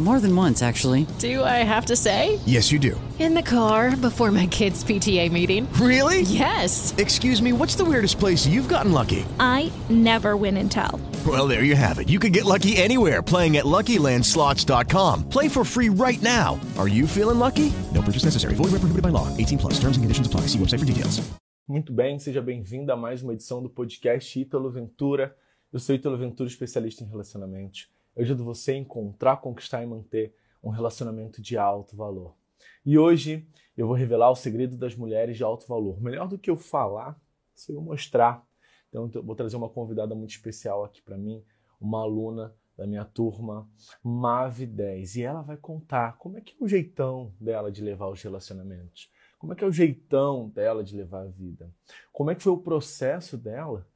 More than once, actually. Do I have to say? Yes, you do. In the car before my kids' PTA meeting. Really? Yes. Excuse me, what's the weirdest place you've gotten lucky? I never win and tell. Well, there you have it. You can get lucky anywhere playing at LuckyLandSlots.com. Play for free right now. Are you feeling lucky? No purchase necessary. Void where prohibited by law. 18 plus. Terms and conditions apply. See website for details. Muito bem, seja bem-vindo a mais uma edição do podcast Ítalo Ventura. Eu sou Ítalo Ventura, especialista em relacionamentos. Eu ajudo você a encontrar, conquistar e manter um relacionamento de alto valor. E hoje eu vou revelar o segredo das mulheres de alto valor. Melhor do que eu falar, se eu mostrar. Então eu vou trazer uma convidada muito especial aqui para mim, uma aluna da minha turma, Mave 10. E ela vai contar como é que é o jeitão dela de levar os relacionamentos. Como é que é o jeitão dela de levar a vida? Como é que foi o processo dela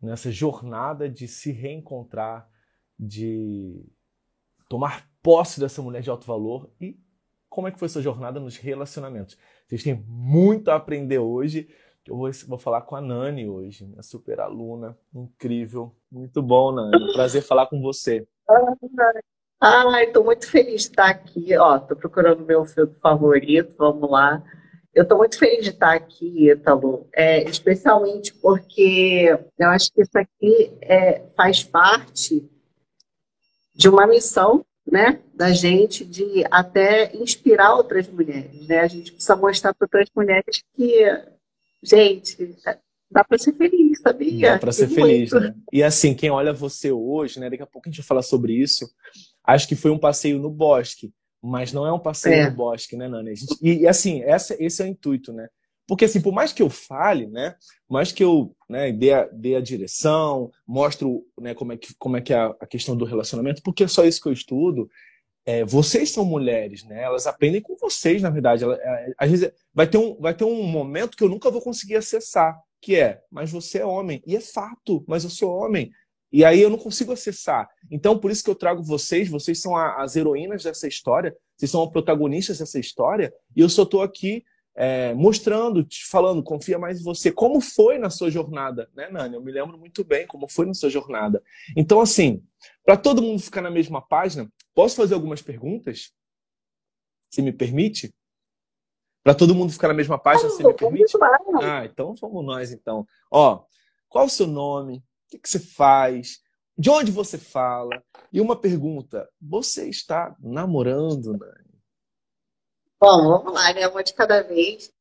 nessa jornada de se reencontrar, de tomar posse dessa mulher de alto valor e como é que foi sua jornada nos relacionamentos? Vocês têm muito a aprender hoje. Eu vou, vou falar com a Nani hoje, minha super aluna, incrível. Muito bom, Nani. Prazer falar com você. Ai, estou muito feliz de estar aqui. Ó, procurando meu filme favorito, vamos lá. Eu estou muito feliz de estar aqui, Ítalo, é, especialmente porque eu acho que isso aqui é, faz parte de uma missão né, da gente de até inspirar outras mulheres. Né? A gente precisa mostrar para outras mulheres que, gente, dá para ser feliz, sabia? Dá para ser feliz, né? E assim, quem olha você hoje, né? Daqui a pouco a gente vai falar sobre isso. Acho que foi um passeio no bosque, mas não é um passeio É. no bosque, né, Nani? Gente- e, e, assim, essa, esse é o intuito, né? Porque assim, por mais que eu fale, né? Mais que eu né, dê, a, dê a direção, mostro né, como é que, como é, que é a, a questão do relacionamento, porque é só isso que eu estudo. É, vocês são mulheres, né? Elas aprendem com vocês, na verdade. Ela- é, às vezes vai ter, um, vai ter um momento que eu nunca vou conseguir acessar, que é, mas você é homem. E é fato, mas eu sou homem. E aí eu não consigo acessar. Então, por isso que eu trago vocês, vocês são a- as heroínas dessa história, vocês são as protagonistas dessa história, e eu só estou aqui é, mostrando, te falando, confia mais em você. Como foi na sua jornada, né, Nani? Eu me lembro muito bem como foi na sua jornada. Então, assim, para todo mundo ficar na mesma página, posso fazer algumas perguntas? Se me permite? Para todo mundo ficar na mesma página, se me permite? Ah, então vamos nós, então. Ó, qual o seu nome? O que, que você faz? De onde você fala? E uma pergunta: você está namorando, Nani? Bom, vamos lá, né? Uma de cada vez.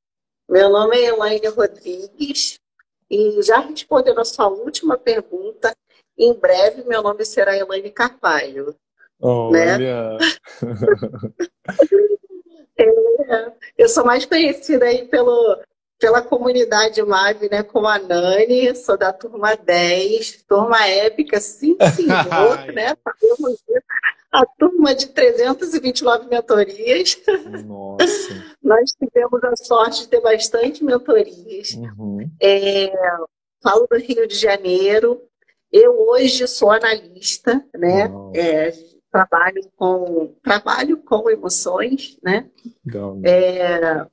Meu nome é Elaine Rodrigues e já respondendo a sua última pergunta, em breve meu nome será Elaine Carvalho. Olha. É, eu sou mais conhecida aí pelo, pela comunidade Mave, né, como a Nani, sou da turma 10, turma épica, sim, senhor, né? Sabemos disso. A turma de 329 mentorias. Nossa. Nós tivemos a sorte de ter bastante mentorias. Uhum. É, falo do Rio de Janeiro. Eu hoje sou analista, né? É, trabalho com trabalho com emoções, né? Legal. É,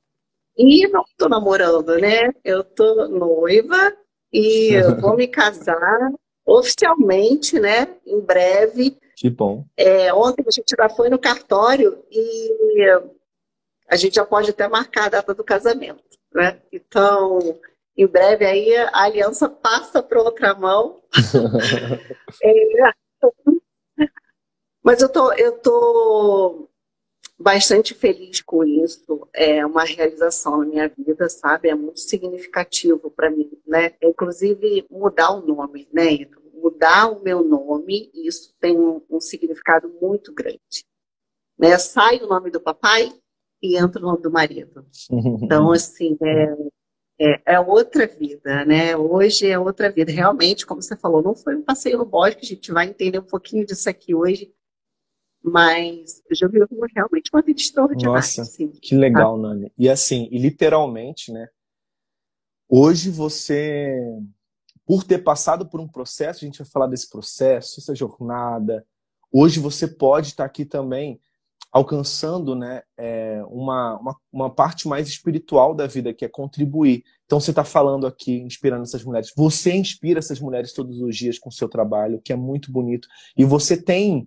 e não estou namorando, né? Eu estou noiva e vou me casar oficialmente, né? Em breve. Que bom. É, ontem a gente já foi no cartório e a gente já pode até marcar a data do casamento, né? Então, em breve aí a aliança passa para outra mão. É, mas eu tô, eu tô bastante feliz com isso. É uma realização na minha vida, sabe? É muito significativo para mim, né? Inclusive mudar o nome, né? Ito? Mudar o meu nome, isso tem um, um significado muito grande. Né? Sai o nome do papai e entra o nome do marido. Então, assim, é, É, é outra vida, né? Hoje é outra vida. Realmente, como você falou, não foi um passeio no bosque, a gente vai entender um pouquinho disso aqui hoje, mas eu já vi realmente uma vida extraordinária. Nossa, assim. que legal, Nani. E assim, e literalmente, né? Hoje você, por ter passado por um processo, a gente vai falar desse processo, essa jornada. Hoje você pode estar aqui também alcançando né, é, uma, uma, uma, parte mais espiritual da vida, que é contribuir. Então você está falando aqui, inspirando essas mulheres. Você inspira essas mulheres todos os dias com o seu trabalho, que é muito bonito. E você tem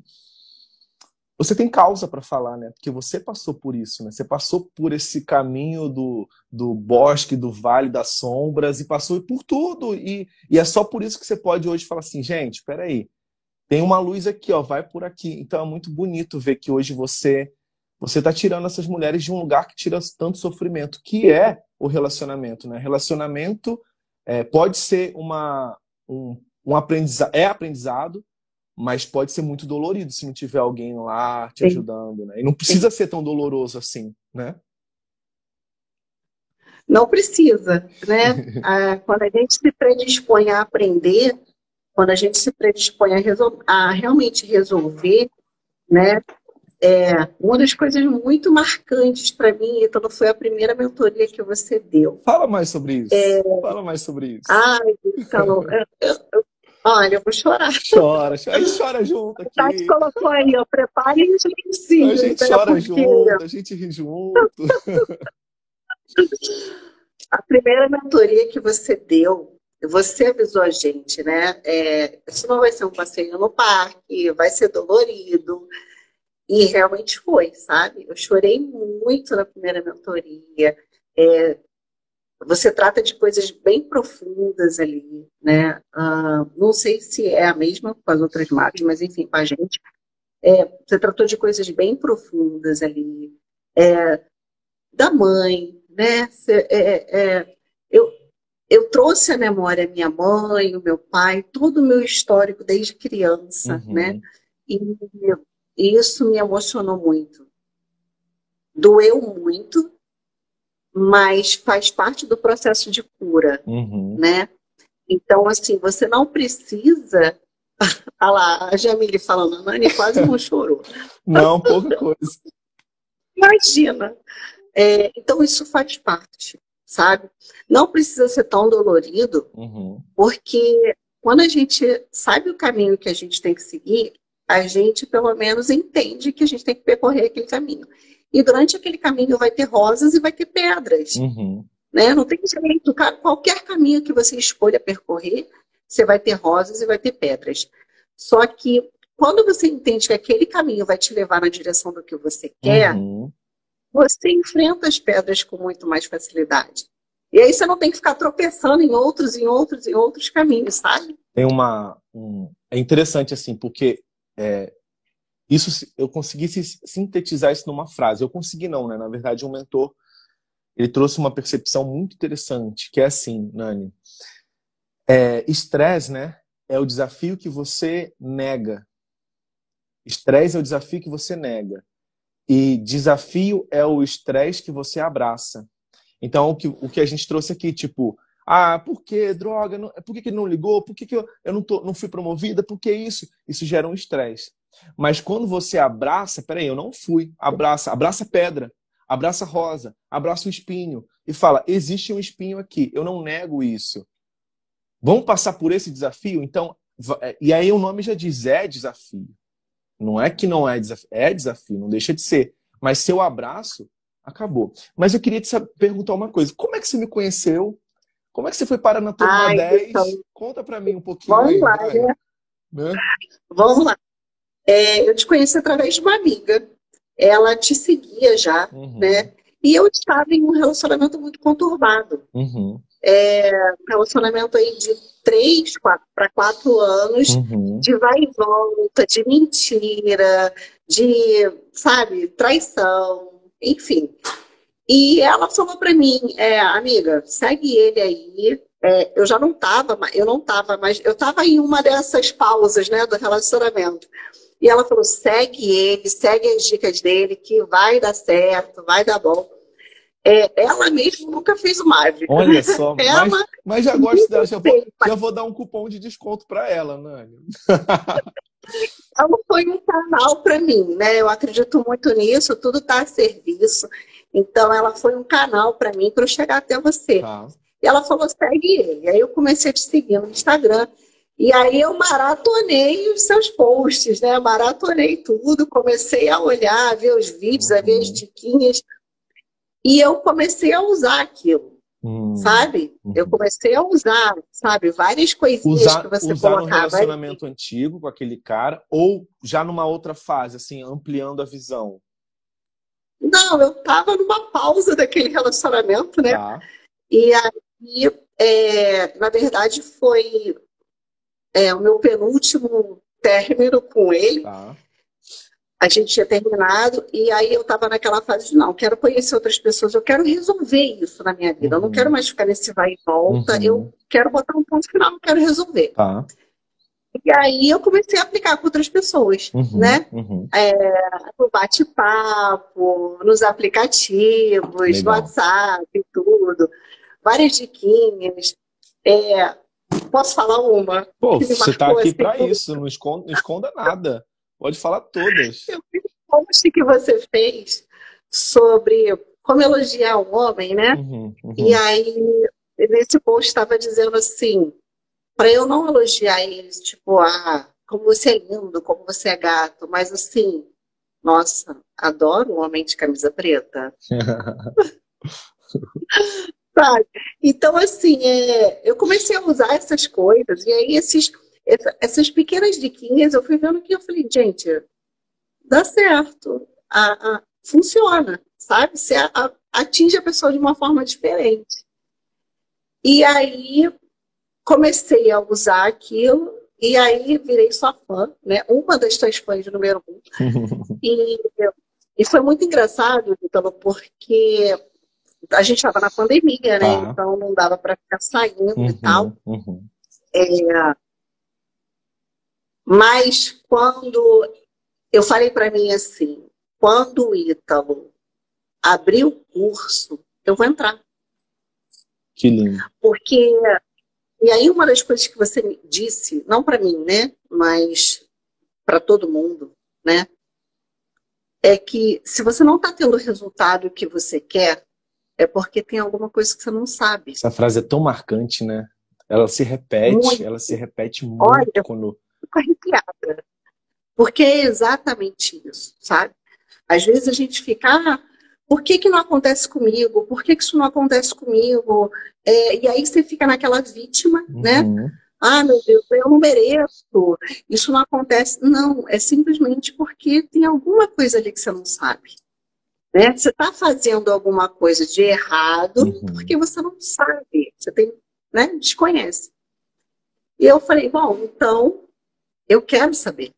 você tem causa para falar, né? Porque você passou por isso, né? Você passou por esse caminho do, do bosque, do vale das sombras e passou por tudo. E, e é só por isso que você pode hoje falar assim, gente, espera aí, tem uma luz aqui, ó, vai por aqui. Então é muito bonito ver que hoje você você está tirando essas mulheres de um lugar que tira tanto sofrimento, que é o relacionamento, né? Relacionamento é, pode ser uma um, um aprendizado, é aprendizado, mas pode ser muito dolorido se não tiver alguém lá te Sim. ajudando, né? E não precisa Sim. ser tão doloroso assim, né? Não precisa, né? ah, quando a gente se predispõe a aprender, quando a gente se predispõe a, a realmente resolver, né? É, uma das coisas muito marcantes para mim, então foi a primeira mentoria que você deu. Fala mais sobre isso. É... Fala mais sobre isso. Ai, então, eu, eu, Olha, eu vou chorar. Chora, chora. A gente chora junto aqui. A gente colocou aí, ó, prepare os lencinhos. A gente né, chora junto, a gente ri junto. a primeira mentoria que você deu, você avisou a gente, né? É, isso não vai ser um passeio no parque, vai ser dolorido. E realmente foi, sabe? Eu chorei muito na primeira mentoria. É, você trata de coisas bem profundas ali, né? Uh, não sei se é a mesma com as outras marcas, mas enfim, com a gente. É, você tratou de coisas bem profundas ali, é, da mãe, né? Cê, é, é, eu, eu trouxe à memória minha mãe, o meu pai, todo o meu histórico desde criança, uhum. né? E, e isso me emocionou muito. Doeu muito, mas faz parte do processo de cura, uhum. né? Então, assim, você não precisa. Olha lá, a Jamile falando, a Nani quase não chorou. Não, pouca coisa. Imagina. É, então, isso faz parte, sabe? Não precisa ser tão dolorido, uhum. porque quando a gente sabe o caminho que a gente tem que seguir, a gente, pelo menos, entende que a gente tem que percorrer aquele caminho. E durante aquele caminho vai ter rosas e vai ter pedras. Uhum. Né? Não tem jeito. Qualquer caminho que você escolha percorrer, você vai ter rosas e vai ter pedras. Só que quando você entende que aquele caminho vai te levar na direção do que você quer, uhum. você enfrenta as pedras com muito mais facilidade. E aí você não tem que ficar tropeçando em outros, em outros, em outros caminhos, sabe? Tem uma. Um... É interessante, assim, porque é, isso eu consegui sintetizar isso numa frase. Eu consegui não, né? Na verdade, um mentor ele trouxe uma percepção muito interessante, que é assim, Nani. É, estresse, né? É o desafio que você nega. Estresse é o desafio que você nega. E desafio é o estresse que você abraça. Então, o que, o que a gente trouxe aqui, tipo, ah, por que droga? Não, por que, que não ligou? Por que, que eu, eu não, tô, não fui promovida? Por que isso? Isso gera um estresse. Mas quando você abraça, peraí, eu não fui, abraça, abraça pedra, abraça rosa, abraça o espinho e fala: existe um espinho aqui, eu não nego isso. Vamos passar por esse desafio? Então, é, e aí o nome já diz: é desafio. Não é que não é desafio, é desafio, não deixa de ser. Mas seu abraço, acabou. Mas eu queria te perguntar uma coisa: como é que você me conheceu? Como é que você foi parar na turma Ai, 10? Então... Conta para mim um pouquinho. Vamos aí, lá, né? né? Vamos lá. É, eu te conheci através de uma amiga. Ela te seguia já, uhum. né? E eu estava em um relacionamento muito conturbado. Uhum. É, um relacionamento aí de três para quatro anos, uhum. de vai e volta, de mentira, de, sabe, traição, enfim. E ela falou para mim, é, amiga, segue ele aí. É, eu já não estava, eu não estava, mas eu estava em uma dessas pausas, né, do relacionamento. E ela falou: segue ele, segue as dicas dele, que vai dar certo, vai dar bom. É, ela mesma nunca fez o MAV. Olha só, ela, mas, mas já gosto dela. Já vou, já vou dar um cupom de desconto para ela, Nani. ela foi um canal para mim, né? Eu acredito muito nisso, tudo está a serviço. Então, ela foi um canal para mim para eu chegar até você. Tá. E ela falou: segue ele. Aí eu comecei a te seguir no Instagram. E aí eu maratonei os seus posts, né? Maratonei tudo, comecei a olhar, a ver os vídeos, a ver as diquinhas. E eu comecei a usar aquilo, Hum. sabe? Eu comecei a usar, sabe? Várias coisinhas Usar, que você usar colocava. ali. relacionamento antigo com aquele cara ou já numa outra fase, assim, ampliando a visão. Não, eu tava numa pausa daquele relacionamento, né? Tá? E aí, é, na verdade, foi é, o meu penúltimo término com ele. Tá. A gente tinha terminado, e aí eu estava naquela fase de não, quero conhecer outras pessoas, eu quero resolver isso na minha vida. Eu não Uhum. quero mais ficar nesse vai e volta, Uhum. eu quero botar um ponto final, eu quero resolver. Tá. E aí eu comecei a aplicar com outras pessoas, Uhum. né? Uhum. no bate-papo, nos aplicativos, no Legal. WhatsApp e tudo. Várias diquinhas. É, posso falar uma? Pô, você tá marcou, aqui assim, para isso, não esconda, não esconda nada. Pode falar todas. Eu vi um post que você fez sobre como elogiar um homem, né? Uhum, uhum. E aí, nesse post estava dizendo assim, para eu não elogiar eles, tipo, ah, como você é lindo, como você é gato, mas assim, nossa, adoro um homem de camisa preta. Sabe? Então, assim, é, eu comecei a usar essas coisas, e aí esses, essa- essas pequenas diquinhas, eu fui vendo que eu falei, gente, dá certo, a- a- funciona, sabe? Você a- atinge a pessoa de uma forma diferente. E aí comecei a usar aquilo, e aí virei sua fã, né? Uma das tuas fãs número um. E, e foi muito engraçado, Ítalo, porque a gente estava na pandemia, né? Tá. Então não dava para ficar saindo e tal. Uhum, uhum. É, Mas quando eu falei para mim assim, quando o Ítalo abrir o curso, eu vou entrar. Que lindo. Porque, e aí uma das coisas que você disse, não para mim, né, mas para todo mundo, né, é que se você não está tendo o resultado que você quer, é porque tem alguma coisa que você não sabe. Essa frase é tão marcante, né? Ela se repete, Muito. ela se repete muito Olha, quando. Fico arrepiada. Porque é exatamente isso, sabe? Às vezes a gente fica, ah, por que que não acontece comigo? Por que que isso não acontece comigo? É, e aí você fica naquela vítima, né? Uhum. Ah, meu Deus, eu não mereço, isso não acontece. Não, é simplesmente porque tem alguma coisa ali que você não sabe. Né? Você está fazendo alguma coisa de errado Uhum. porque você não sabe, você tem, né, desconhece. E eu falei, bom, então eu quero saber.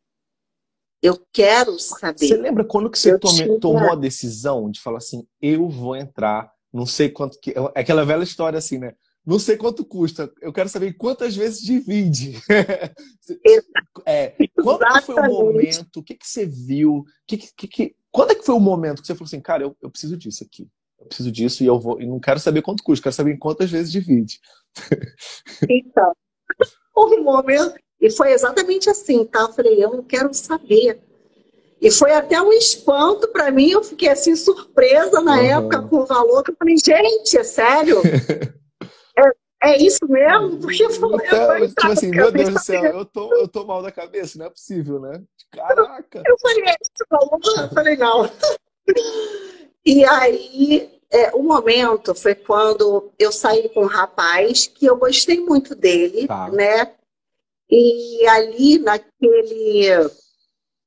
Eu quero Você saber. lembra quando que você tome- tomou a decisão de falar assim, eu vou entrar, não sei quanto que. É aquela velha história assim, né? Não sei quanto custa, eu quero saber quantas vezes divide. é, quando foi o momento? O que, que você viu? Que, que, que, quando é que foi o momento que você falou assim, cara, eu, eu preciso disso aqui. Eu preciso disso e eu vou. E não quero saber quanto custa, quero saber em quantas vezes divide. Então, houve um momento, e foi exatamente assim, tá? Eu falei, eu não quero saber. E foi até um espanto para mim, eu fiquei assim surpresa na Uhum. época com o valor, que eu falei, gente, é sério? é, é isso mesmo? Porque eu falei, eu Então, tipo assim, meu Deus do céu, eu tô, eu tô mal da cabeça, não é possível, né? Caraca! Eu falei, é esse valor? Eu falei, não. E aí, é, o momento foi quando eu saí com um rapaz que eu gostei muito dele, Tá. né? E ali naquele,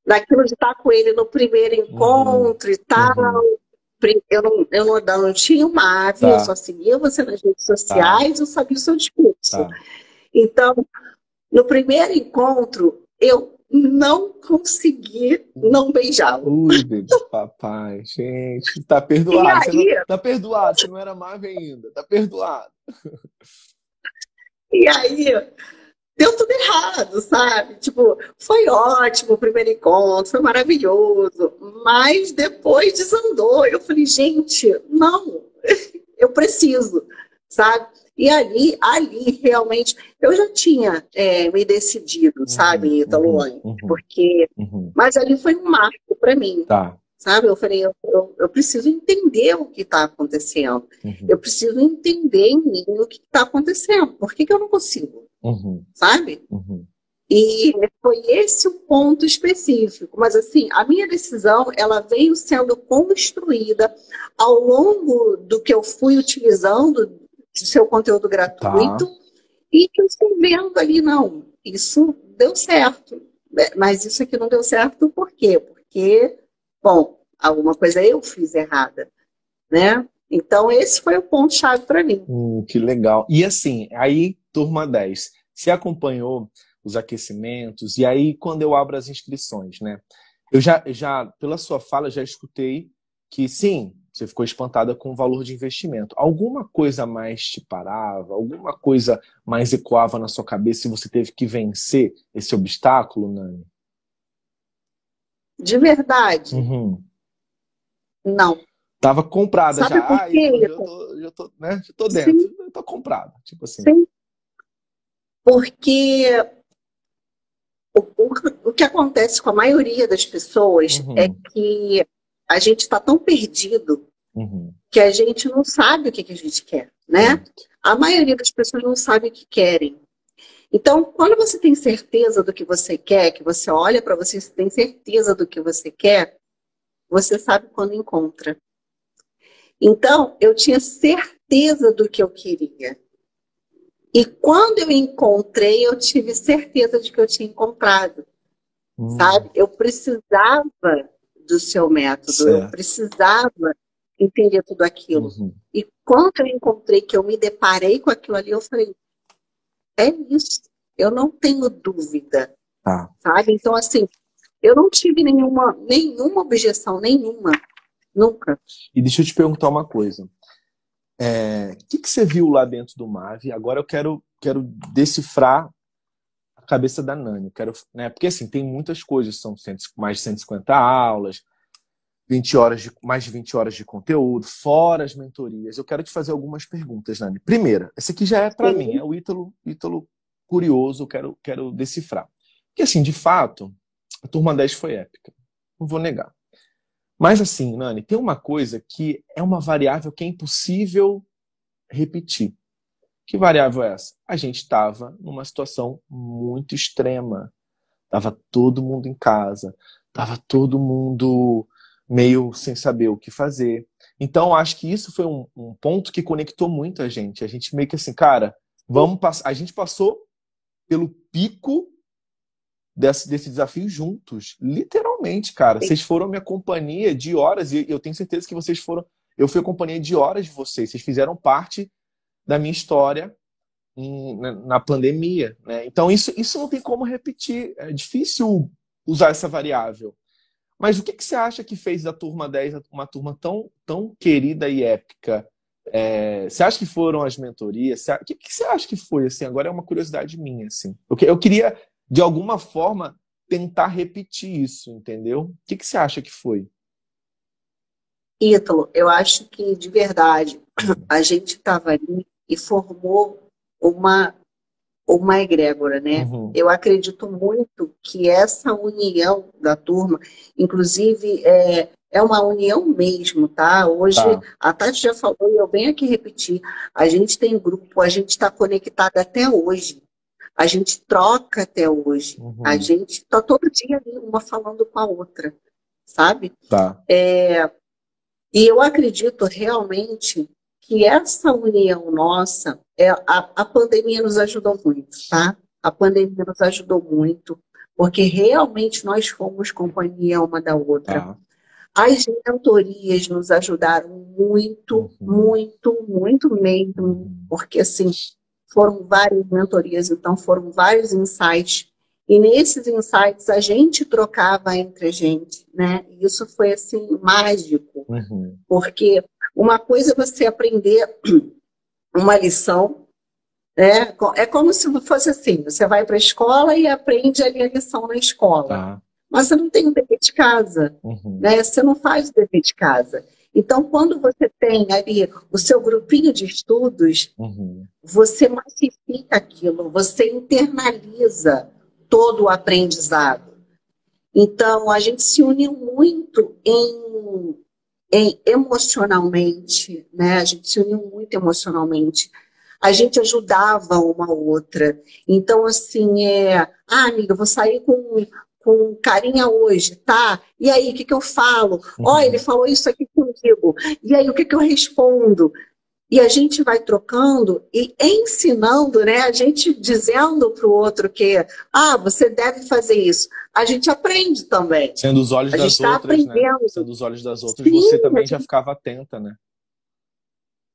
naquilo de estar com ele no primeiro encontro e tal, pri- eu não, eu não, eu não tinha uma ave, Tá. eu só seguia você nas redes sociais, eu sabia o seu discurso. Tá. Então, no primeiro encontro, eu não consegui não beijá-lo. Ui, bebê, papai, gente, tá perdoado. Aí? não, tá perdoado, você não era Marvel ainda, tá perdoado. E aí, deu tudo errado, sabe? Tipo, foi ótimo o primeiro encontro, foi maravilhoso, mas depois desandou. Eu falei, gente, não, eu preciso, sabe? E ali, ali realmente, eu já tinha é, me decidido, uhum, sabe, Italo, uhum, uhum, porque, uhum. mas ali foi um marco para mim. Tá. Sabe? Eu falei, eu, eu, eu preciso entender o que está acontecendo. Uhum. Eu preciso entender em mim o que está acontecendo. Por que, que eu não consigo? Sabe? E foi esse o ponto específico. Mas assim, a minha decisão, ela veio sendo construída ao longo do que eu fui utilizando de seu conteúdo gratuito tá. e eu estou vendo ali, não, isso deu certo. É, mas isso aqui não deu certo por quê? Porque, bom, alguma coisa eu fiz errada, né? Então, esse foi o ponto-chave para mim. Hum, que legal. E assim, aí, turma 10, você acompanhou os aquecimentos, e aí, quando eu abro as inscrições, né? Eu já, já pela sua fala, já escutei que sim, você ficou espantada com o valor de investimento. Alguma coisa mais te parava? Alguma coisa mais ecoava na sua cabeça e você teve que vencer esse obstáculo, Nani? De verdade? Uhum. Não. Tava comprada Sabe já. Por ah, quê? eu, tô, eu, tô, né, eu tô dentro. Sim. Eu tô comprada. Tipo assim. Sim. Porque o, o, o que acontece com a maioria das pessoas uhum. é que a gente está tão perdido uhum. que a gente não sabe o que, que a gente quer, né? Uhum. A maioria das pessoas não sabe o que querem. Então, quando você tem certeza do que você quer, que você olha para você e tem certeza do que você quer, você sabe quando encontra. Então, eu tinha certeza do que eu queria. E quando eu encontrei, eu tive certeza de que eu tinha encontrado. Hum. Sabe? Eu precisava do seu método. Certo. Eu precisava entender tudo aquilo. Uhum. E quando eu encontrei que eu me deparei com aquilo ali, eu falei, é isso. Eu não tenho dúvida. Ah. Sabe? Então, assim, eu não tive nenhuma, nenhuma objeção, nenhuma. Nunca. E deixa eu te perguntar uma coisa. É, o que, que você viu lá dentro do MAV? Agora eu quero, quero decifrar cabeça da Nani. Quero, né? Porque assim, tem muitas coisas, são mais de 150 aulas, 20 horas de, mais de 20 horas de conteúdo, fora as mentorias. Eu quero te fazer algumas perguntas, Nani. Primeira, essa aqui já é para mim, é o Ítalo, Ítalo curioso, quero, quero decifrar. Porque assim, de fato, a turma 10 foi épica. Não vou negar. Mas assim, Nani, tem uma coisa que é uma variável que é impossível repetir. Que variável é essa? A gente estava numa situação muito extrema. Tava todo mundo em casa, tava todo mundo meio sem saber o que fazer. Então, acho que isso foi um, um ponto que conectou muito a gente. A gente meio que assim, cara, vamos passar. A gente passou pelo pico desse, desse desafio juntos. Literalmente, cara. Vocês foram minha companhia de horas, e eu tenho certeza que vocês foram. Eu fui a companhia de horas de vocês. Vocês fizeram parte da minha história em, na, na, pandemia. Né? Então, isso, isso não tem como repetir. É difícil usar essa variável. Mas o que, que você acha que fez da turma 10 uma turma tão, tão querida e épica? É, você acha que foram as mentorias? o que, que, você acha que foi? Assim, agora é uma curiosidade minha. Assim. Eu, eu queria, de alguma forma, tentar repetir isso, entendeu? O que, que você acha que foi? Ítalo, eu acho que, de verdade, a gente estava ali e formou uma uma egrégora, né? Uhum. Eu acredito muito que essa união da turma, inclusive, é, é uma união mesmo, tá? Hoje, tá. a Tati já falou e eu venho aqui repetir, a gente tem grupo, a gente está conectada até hoje. A gente troca até hoje. Uhum. A gente está todo dia ali, uma falando com a outra, sabe? Tá. É, e eu acredito realmente que essa união nossa, é, a, a pandemia nos ajudou muito, tá? A pandemia nos ajudou muito, porque realmente nós fomos companhia uma da outra. Tá. As mentorias nos ajudaram muito, Uhum. muito, muito mesmo, porque assim, foram várias mentorias, então foram vários insights. E nesses insights a gente trocava entre a gente, né? E isso foi assim mágico, Uhum. porque uma coisa é você aprender uma lição, né? É como se fosse assim: você vai para a escola e aprende ali a lição na escola, Tá. mas você não tem o dever de casa, Uhum. né? Você não faz o dever de casa. Então, quando você tem ali o seu grupinho de estudos, Uhum. você massifica aquilo, você internaliza todo o aprendizado. Então, a gente se uniu muito em, em emocionalmente, né? A gente se uniu muito emocionalmente. A gente ajudava uma outra. Então, assim, é, ah, amiga, vou sair com, com carinha hoje, tá? E aí, o que que eu falo? Ó, ele falou isso aqui comigo. E aí, o que que eu respondo? E a gente vai trocando e ensinando, né? A gente dizendo para o outro que, ah, você deve fazer isso. A gente aprende também. Sendo os olhos A das gente está outras, né? aprendendo. Sendo os olhos das outras, Sim, você também a já gente- ficava atenta, né?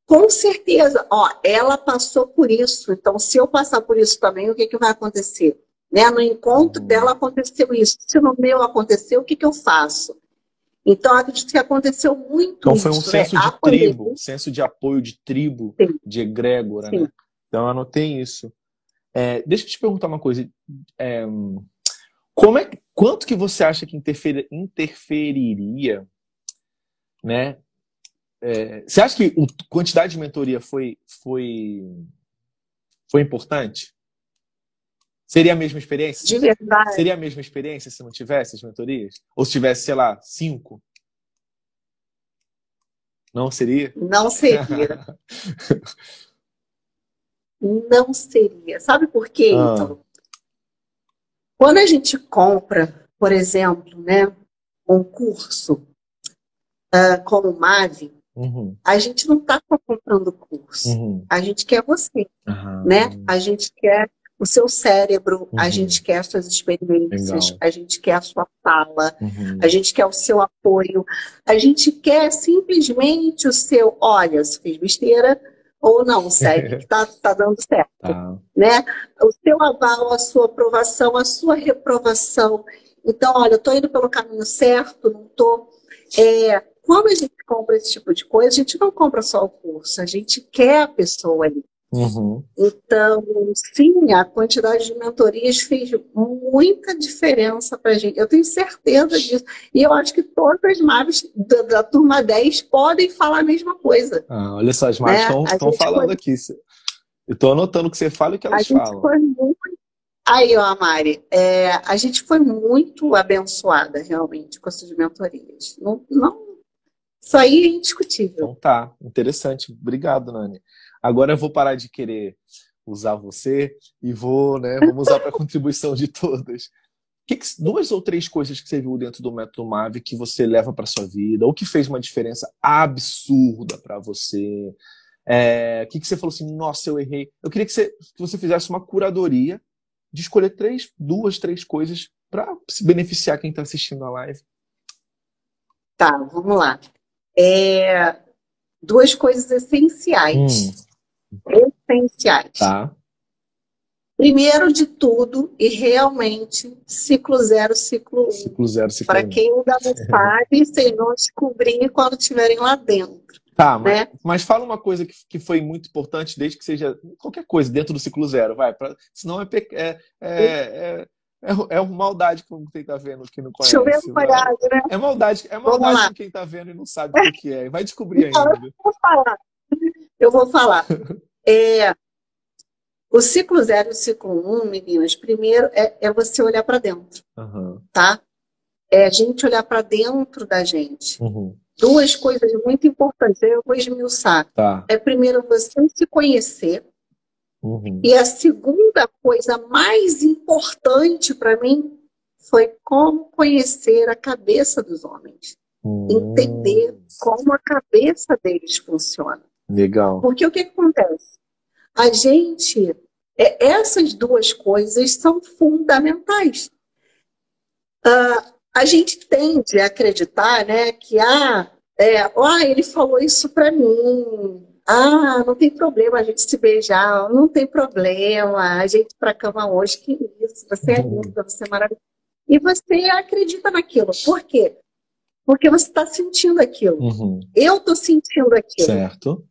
Com certeza, ó, ela passou por isso, então se eu passar por isso também, o que que vai acontecer? Né? No encontro Uhum. dela aconteceu isso, se no meu aconteceu, o que que eu faço? Então, acredito que aconteceu muito Então foi um isso, né? senso A de pandemia- tribo, um senso de apoio de tribo, Sim. de egrégora, Sim. né? Então eu anotei isso. É, deixa eu te perguntar uma coisa. É, como é, quanto que você acha que interfere- interferiria, né? É, você acha que a quantidade de mentoria foi, foi, foi importante? Seria a mesma experiência? De verdade, Seria a mesma experiência se não tivesse as mentorias? Ou se tivesse, sei lá, cinco? Não seria? não seria. Não seria. Sabe por quê, Ah. então? Quando a gente compra, por exemplo, né, um curso ah, como o MAVE, Uhum, a gente não está comprando o curso. uhum. A gente quer você, Aham. né? A gente quer o seu cérebro, a Uhum. gente quer as suas experiências, Legal. a gente quer a sua fala, Uhum. a gente quer o seu apoio, a gente quer simplesmente o seu, olha, se fez besteira ou não, segue, que tá, tá dando certo Tá. né? O seu aval, a sua aprovação, a sua reprovação. Então, olha, eu estou indo pelo caminho certo, não estou. quando a gente compra esse tipo de coisa, a gente não compra só o curso, a gente quer a pessoa ali. Uhum. Então, sim, a quantidade de mentorias fez muita diferença para a gente. Eu tenho certeza disso. E eu acho que todas as maves da, da turma 10 podem falar a mesma coisa. Ah, olha só, as É, estão a gente falando foi- aqui. Eu estou anotando o que você fala e o que A elas gente falam. foi muito. Aí, ó, Mari, é, a gente foi muito abençoada realmente com essas mentorias. Não, não, isso aí é indiscutível. Então tá, interessante. Obrigado, Nani. Agora eu vou parar de querer usar você e vou, né, vamos usar para contribuição de todas. Que que- duas ou três coisas que você viu dentro do método Mave que você leva para sua vida, ou que fez uma diferença absurda para você? É, que, que você falou assim, nossa, eu errei. Eu queria que você, que você fizesse uma curadoria de escolher três, duas, três coisas para se beneficiar quem está assistindo a live. Tá, vamos lá. É, duas coisas essenciais. Essenciais. Tá. Primeiro de tudo, e realmente, ciclo zero, ciclo um. Ciclo zero, ciclo Para um. quem ainda não sabe, vocês vão descobrir quando estiverem lá dentro. Tá, mas, né? mas fala uma coisa que, que foi muito importante, desde que seja qualquer coisa dentro do ciclo zero, vai. Pra, senão é, é, é, é, é, é maldade com quem tá vendo que não conhece. Deixa eu ver né? É maldade, é maldade com quem tá vendo e não sabe o que, é. Vai descobrir Então, ainda. eu vou falar. Eu vou falar. É, o ciclo zero e o ciclo um, meninas, primeiro é, é você olhar para dentro, Aham, tá? É a gente olhar para dentro da gente. uhum, Duas coisas muito importantes, eu vou esmiuçar. Tá. É primeiro você se conhecer, uhum, e a segunda coisa mais importante para mim foi como conhecer a cabeça dos homens. Entender Hum, como a cabeça deles funciona. Legal. Porque o que que acontece? A gente, é, essas duas coisas são fundamentais. Ah, a gente tende a acreditar, né, que ah, é, ah, ele falou isso para mim. Ah, não tem problema a gente se beijar, não tem problema a gente ir para cama hoje, que isso, você é linda, você é maravilhosa. E você acredita naquilo. Por quê? Porque você está sentindo aquilo. Uhum, Eu estou sentindo aquilo. certo.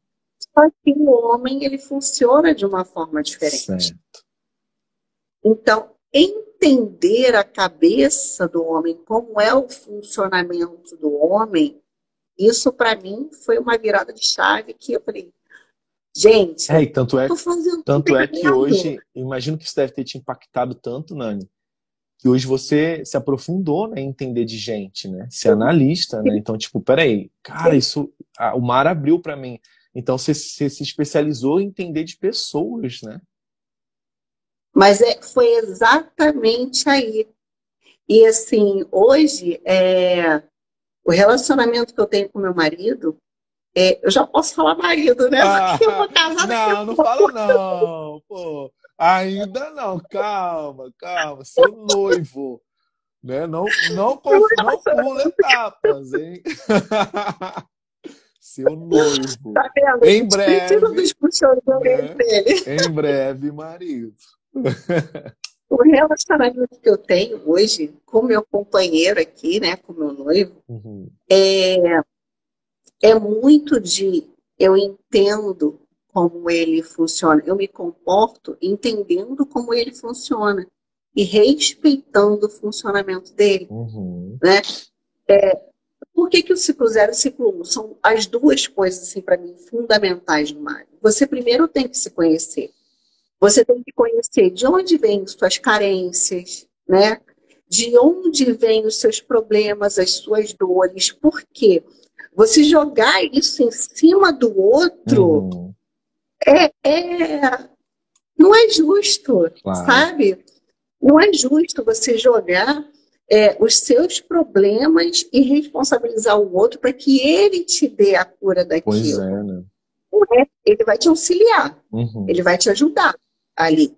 Só que o homem, ele funciona de uma forma diferente. Certo. Então, entender a cabeça do homem, como é o funcionamento do homem, isso para mim foi uma virada de chave que eu falei, gente, É, e tanto é, tanto é que hoje, imagino que isso deve ter te impactado tanto, Nani, que hoje você se aprofundou né, em entender de gente, né? Ser analista, né? Então, tipo, peraí, cara, isso, a- o mar abriu para mim. Então, você, você se especializou em entender de pessoas, né? Mas é, foi exatamente aí. E assim, hoje, é, o relacionamento que eu tenho com meu marido, é, eu já posso falar marido, né? Porque eu vou casar não, não fala não, pô. Ainda não, calma, calma. Seu noivo, né? Não, não, conf- não pula etapas, hein? Seu noivo. Tá vendo? Em breve, né? em breve, marido. O relacionamento que eu tenho hoje com meu companheiro aqui, né, com meu noivo, Uhum. é, é muito de eu entendo como ele funciona, eu me comporto entendendo como ele funciona e respeitando o funcionamento dele. Uhum. né? É, por que, que o ciclo zero e o ciclo um são as duas coisas, assim, para mim, fundamentais no mar? Você primeiro tem que se conhecer. Você tem que conhecer de onde vêm suas carências, né? De onde vêm os seus problemas, as suas dores. Por quê? Você jogar isso em cima do outro Uhum. é, é- não é justo, Claro. sabe? Não é justo você jogar é, os seus problemas e responsabilizar o outro para que ele te dê a cura Pois daquilo. é, né? É, Ele vai te auxiliar, Uhum. ele vai te ajudar ali,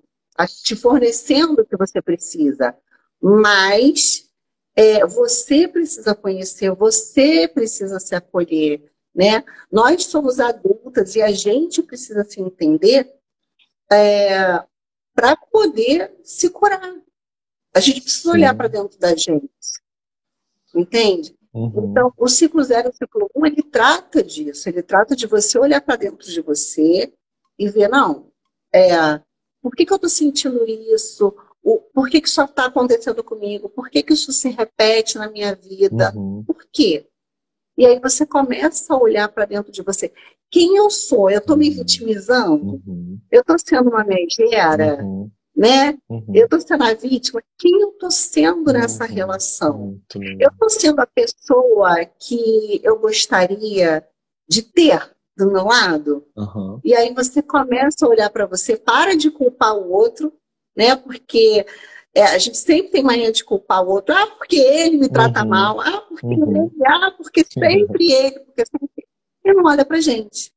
te fornecendo o que você precisa. Mas é, você precisa conhecer, você precisa se acolher, né? Nós somos adultas e a gente precisa se entender para poder se curar. A gente precisa olhar para dentro da gente, entende? Uhum. Então, o ciclo zero e o ciclo um, ele trata disso. Ele trata de você olhar para dentro de você e ver, não, é, por que, que eu estou sentindo isso? O, por que, que isso está acontecendo comigo? Por que, que isso se repete na minha vida? Uhum. Por quê? E aí você começa a olhar para dentro de você. Quem eu sou? Eu estou me vitimizando? Uhum. Eu estou sendo uma megera? Uhum. Né? Uhum. Eu estou sendo a vítima? Quem eu estou sendo nessa Uhum. relação? Eu estou sendo a pessoa que eu gostaria de ter do meu lado? Uhum. E aí você começa a olhar para você, para de culpar o outro, né? Porque é, a gente sempre tem mania de culpar o outro. Ah, porque ele me trata Uhum. mal. Ah, porque Uhum. ele. Ah, porque sempre ele. Porque sempre ele não olha pra gente.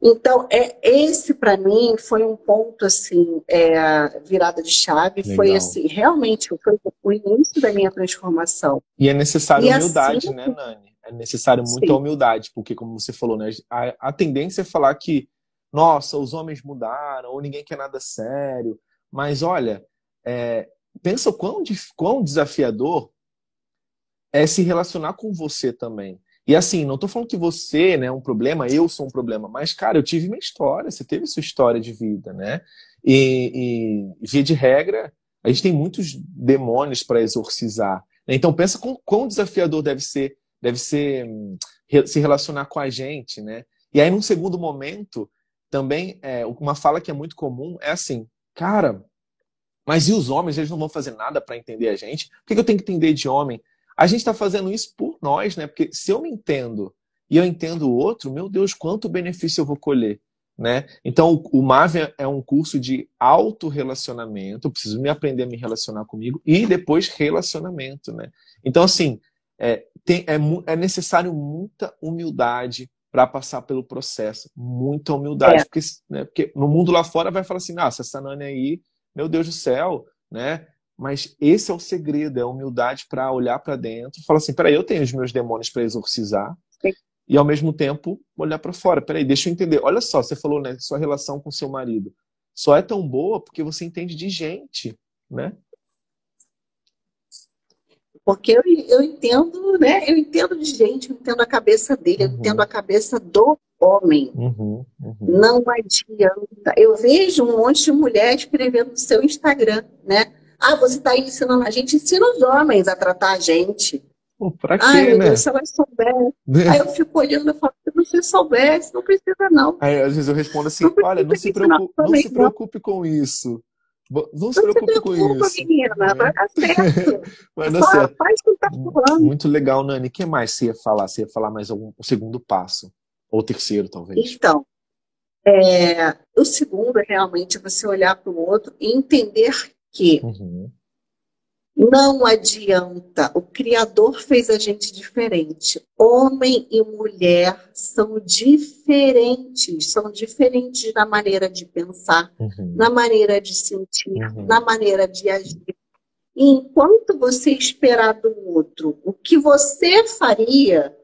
Então, é, esse para mim foi um ponto assim, é, virada de chave, foi Legal. assim, realmente foi o início da minha transformação. E é necessário E humildade, assim- né, Nani? É necessário muita Sim. humildade, porque, como você falou, né, a, a tendência é falar que, nossa, os homens mudaram, ou ninguém quer nada sério. Mas, olha, é, pensa o quão, quão desafiador é se relacionar com você também. E assim, não tô falando que você né, é um problema, eu sou um problema, mas, cara, eu tive minha história, você teve sua história de vida, né? E, e via de regra, a gente tem muitos demônios para exorcizar. né? Então pensa com quão desafiador deve ser, deve ser hum, se relacionar com a gente, né? E aí, num segundo momento, também é, uma fala que é muito comum é assim, cara, mas e os homens, eles não vão fazer nada para entender a gente? Por que eu tenho que entender de homem? A gente está fazendo isso por nós, né? Porque se eu me entendo e eu entendo o outro, meu Deus, quanto benefício eu vou colher, né? Então, o MAV é um curso de autorrelacionamento, eu preciso me aprender a me relacionar comigo e depois relacionamento, né? Então, assim, é, tem- é é necessário muita humildade para passar pelo processo, muita humildade, É. porque, né, porque no mundo lá fora vai falar assim, nossa, essa Nani aí, meu Deus do céu, né? Mas esse é o segredo, é a humildade para olhar para dentro falar assim: peraí, eu tenho os meus demônios para exorcizar. Sim. E ao mesmo tempo olhar para fora. Peraí, deixa eu entender. Olha só, você falou, né? Sua relação com seu marido só é tão boa porque você entende de gente, né? Porque eu, eu entendo, né? Eu entendo de gente, eu entendo a cabeça dele, eu Uhum. entendo a cabeça do homem. Uhum, uhum. Não adianta. Eu vejo um monte de mulher escrevendo no seu Instagram, né? Ah, você está ensinando a gente, ensina os homens a tratar a gente. Pô, pra quê, Ai, né? Deus, se elas soubessem. Aí eu fico olhando e falo, se você soubesse, não precisa não. Aí, às vezes eu respondo assim, Não olha, não se preocupe, não se preocupe com isso. Não se preocupe com isso. menina, vai dar certo. Vai dar Só certo. faz o que tá falando. Muito legal, Nani. O que mais você ia falar? Você ia falar mais algum, o segundo passo? Ou o terceiro, talvez? Então, é, o segundo é realmente você olhar para o outro e entender que Uhum. não adianta. O Criador fez a gente diferente. Homem e mulher são diferentes, são diferentes na maneira de pensar, Uhum. na maneira de sentir, Uhum. na maneira de agir. E enquanto você esperar do outro o que você faria,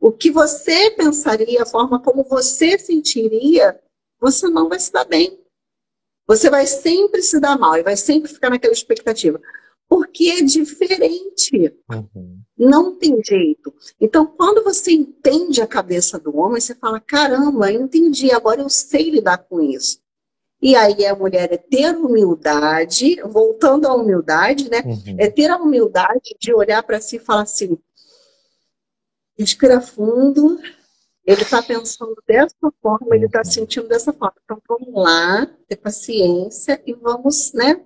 o que você pensaria, a forma como você sentiria, você não vai se dar bem. Você vai sempre se dar mal e vai sempre ficar naquela expectativa. Porque é diferente. Uhum. Não tem jeito. Então, quando você entende a cabeça do homem, você fala: caramba, eu entendi, agora eu sei lidar com isso. E aí a mulher é ter humildade, voltando à humildade, né? Uhum. É ter a humildade de olhar para si e falar assim: respira fundo, ele está pensando dessa forma, ele está sentindo dessa forma. Então vamos lá, ter paciência e vamos, né,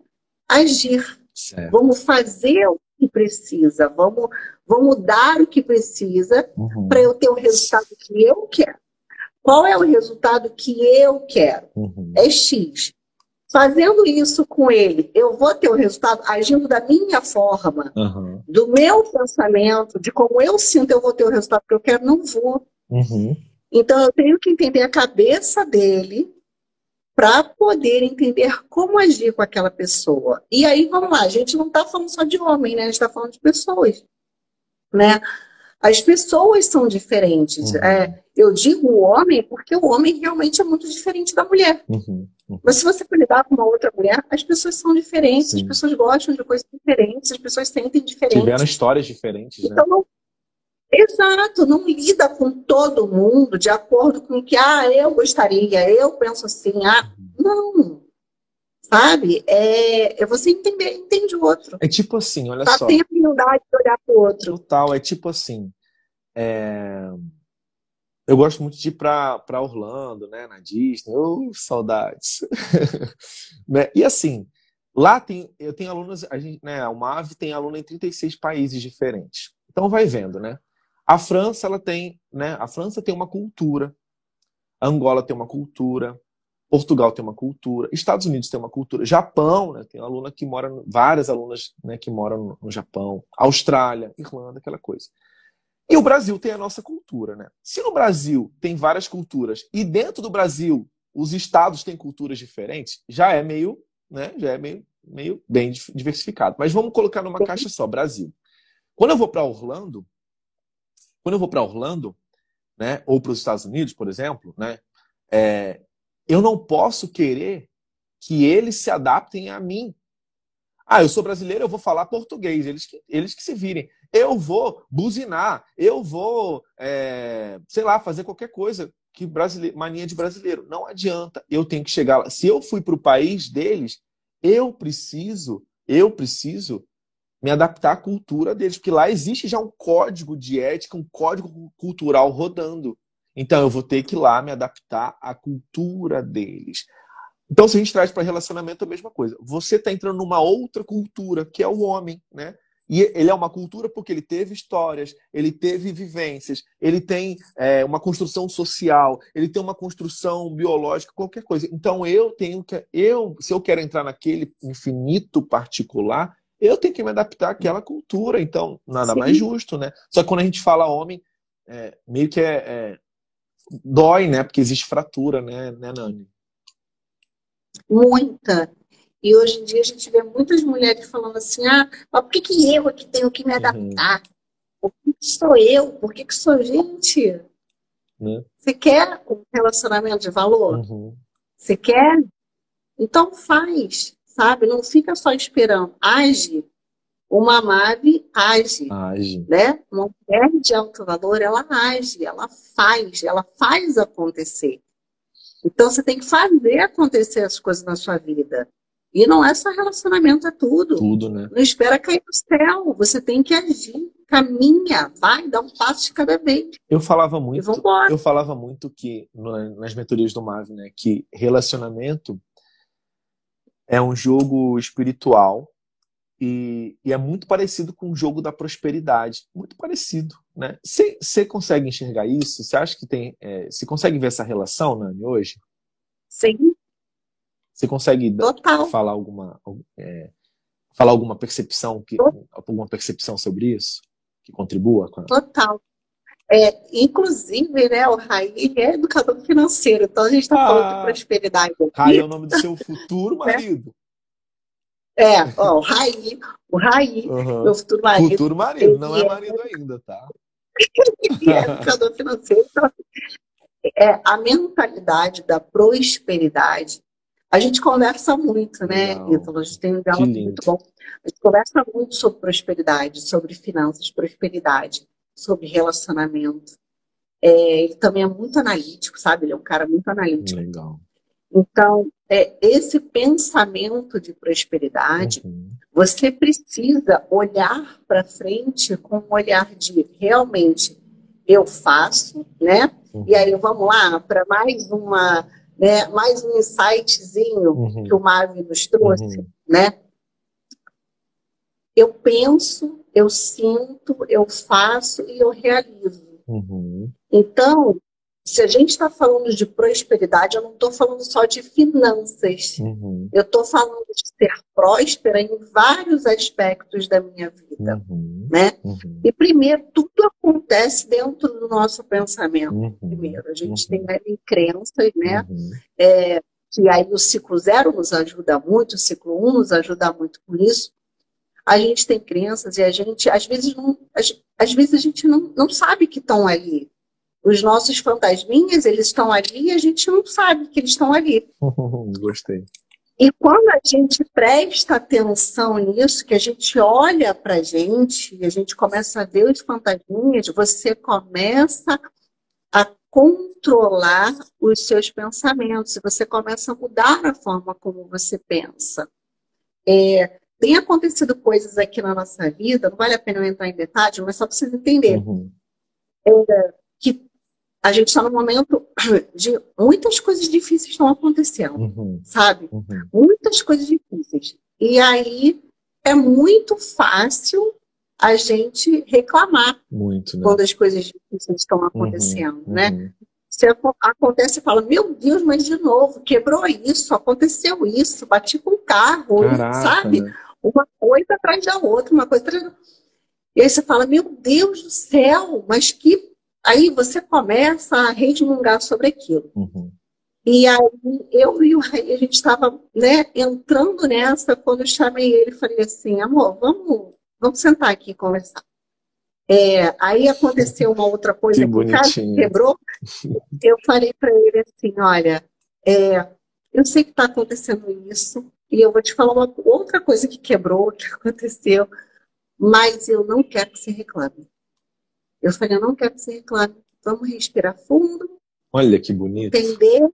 agir. Certo. Vamos fazer o que precisa, vamos, vamos dar o que precisa Uhum. para eu ter o resultado que eu quero. Qual é o resultado que eu quero? Uhum. É X. Fazendo isso com ele, eu vou ter o resultado agindo da minha forma, Uhum. do meu pensamento, de como eu sinto, eu vou ter o resultado que eu quero, não vou. Uhum. Então eu tenho que entender a cabeça dele para poder entender como agir com aquela pessoa. E aí, vamos lá, a gente não está falando só de homem, né? A gente está falando de pessoas, né? As pessoas são diferentes. Uhum. É, eu digo o homem porque o homem realmente é muito diferente da mulher. Uhum. Mas se você for lidar com uma outra mulher, as pessoas são diferentes, Sim. as pessoas gostam de coisas diferentes, as pessoas sentem diferente. Tiveram histórias diferentes, né? Então, não- exato, não lida com todo mundo de acordo com o que, ah, eu gostaria, eu penso assim, ah, não. Sabe? É, é você entender, entende o outro. É tipo assim, olha Tá? só. Tem a humildade de olhar para o outro. Total, é tipo assim. é, Eu gosto muito de ir pra, pra Orlando, né? Na Disney. Oh, saudades. Né? E assim, lá tem, eu tenho alunos, a gente, né? O MAV tem aluno em 36 países diferentes. Então vai vendo, né? A França, ela tem, né? A França tem uma cultura. A Angola tem uma cultura. Portugal tem uma cultura, Estados Unidos tem uma cultura, Japão, né, tem aluna que mora, várias alunas né, que moram no, Japão, Austrália, Irlanda, aquela coisa. E o Brasil tem a nossa cultura, né? Se no Brasil tem várias culturas e dentro do Brasil os estados têm culturas diferentes, já é meio, né? Já é meio, meio bem diversificado. Mas vamos colocar numa caixa só, Brasil. Quando eu vou para Orlando, quando eu vou para Orlando, né? Ou para os Estados Unidos, por exemplo, né? é, eu não posso querer que eles se adaptem a mim. Ah, eu sou brasileiro, eu vou falar português, eles que, eles que se virem. Eu vou buzinar, eu vou, é, sei lá, fazer qualquer coisa que brasileiro, mania de brasileiro. Não adianta, eu tenho que chegar lá. Se eu fui para o país deles, eu preciso, eu preciso me adaptar à cultura deles, porque lá existe já um código de ética, um código cultural rodando. Então eu vou ter que ir lá me adaptar à cultura deles. Então, se a gente traz para relacionamento, é a mesma coisa. Você está entrando numa outra cultura, que é o homem, né? E ele é uma cultura porque ele teve histórias, ele teve vivências, ele tem é, uma construção social, ele tem uma construção biológica, qualquer coisa. Então eu tenho que, eu, se eu quero entrar naquele infinito particular, eu tenho que me adaptar àquela cultura. Então nada Sim. mais justo, né? Só que quando a gente fala homem, é, meio que é, é- dói, né? Porque existe fratura, né, né, Nani? Muita. E hoje em dia a gente vê muitas mulheres falando assim: ah, mas por que, que eu é que tenho que me adaptar? Por que, que sou eu? Por que, que sou gente? Né? Você quer um relacionamento de valor? Uhum. Você quer? Então faz, sabe? Não fica só esperando. Age. uma MAV age, Age. né? Uma mulher de alto valor, ela age, ela faz, ela faz acontecer. Então você tem que fazer acontecer as coisas na sua vida. E não é só relacionamento, é tudo. Tudo, né? Não espera cair do céu. Você tem que agir, caminha, vai, dá um passo de cada vez. Eu falava muito, eu falava muito que no- nas mentorias do Mav, né, que relacionamento é um jogo espiritual e, e é muito parecido com o jogo da prosperidade, muito parecido, né? Você consegue enxergar isso? Você acha que tem? Você consegue ver essa relação, Nani, hoje? Sim, Você consegue total. falar alguma é, falar alguma percepção que alguma percepção sobre isso que contribua com a... Total. É, inclusive, né, o Raí ele é educador financeiro, então a gente está Ah. falando de prosperidade aqui. Rai é o nome do seu futuro marido. É, ó, o Raí, o Raí, Aham. meu futuro marido, Futuro marido, não é é- marido ainda, tá? ele é educador financeiro. Então, é, a mentalidade da prosperidade, a gente conversa muito, né. Ítalo? A gente tem um diálogo muito bom. A gente conversa muito sobre prosperidade, sobre finanças, prosperidade, sobre relacionamento. É, ele também é muito analítico, sabe? Ele é um cara muito analítico. Legal. Então, é, esse pensamento de prosperidade, Uhum. você precisa olhar para frente com um olhar de realmente eu faço, né? Uhum. E aí vamos lá para mais uma, né, mais um insightzinho Uhum. que o Marvin nos trouxe, Uhum. né? Eu penso, eu sinto, eu faço e eu realizo. Uhum. Então, se a gente está falando de prosperidade, eu não estou falando só de finanças. Uhum. Eu estou falando de ser próspera em vários aspectos da minha vida, Uhum. né? Uhum. E primeiro, tudo acontece dentro do nosso pensamento. Uhum. Primeiro, a gente Uhum. tem ali crenças, né? Uhum. É, que aí o ciclo zero nos ajuda muito, o ciclo um nos ajuda muito com isso. A gente tem crenças e a gente, às vezes, não, às, às vezes a gente não, não sabe que estão ali. Os nossos fantasminhas, eles estão ali e a gente não sabe que eles estão ali. Gostei. E quando a gente presta atenção nisso, que a gente olha para a gente e a gente começa a ver os fantasminhas, você começa a controlar os seus pensamentos, você começa a mudar a forma como você pensa. É, tem acontecido coisas aqui na nossa vida, não vale a pena eu entrar em detalhes, mas só para vocês entenderem Uhum. que a gente está num momento de muitas coisas difíceis estão acontecendo, Uhum. sabe? Uhum. muitas coisas difíceis. E aí é muito fácil a gente reclamar Muito, né? quando as coisas difíceis estão acontecendo, Uhum. né? Uhum. Se aco- acontece e fala, meu Deus, mas de novo, quebrou isso, aconteceu isso, bati com o carro, Caraca, sabe? né? Uma coisa atrás da outra, uma coisa atrás da outra. E aí você fala, meu Deus do céu, mas que. Aí você começa a resmungar sobre aquilo. Uhum. E aí eu e o Raí, a gente estava né, entrando nessa quando eu chamei ele e falei assim, amor, vamos, vamos sentar aqui e conversar. É, aí aconteceu uma outra coisa Que que o cara bonitinho. quebrou. Eu falei para ele assim, olha, é, eu sei que está acontecendo isso, e eu vou te falar uma outra coisa que quebrou, que aconteceu, mas eu não quero que você reclame. Eu falei, eu não quero que você reclame. Vamos respirar fundo, Olha que bonito. entender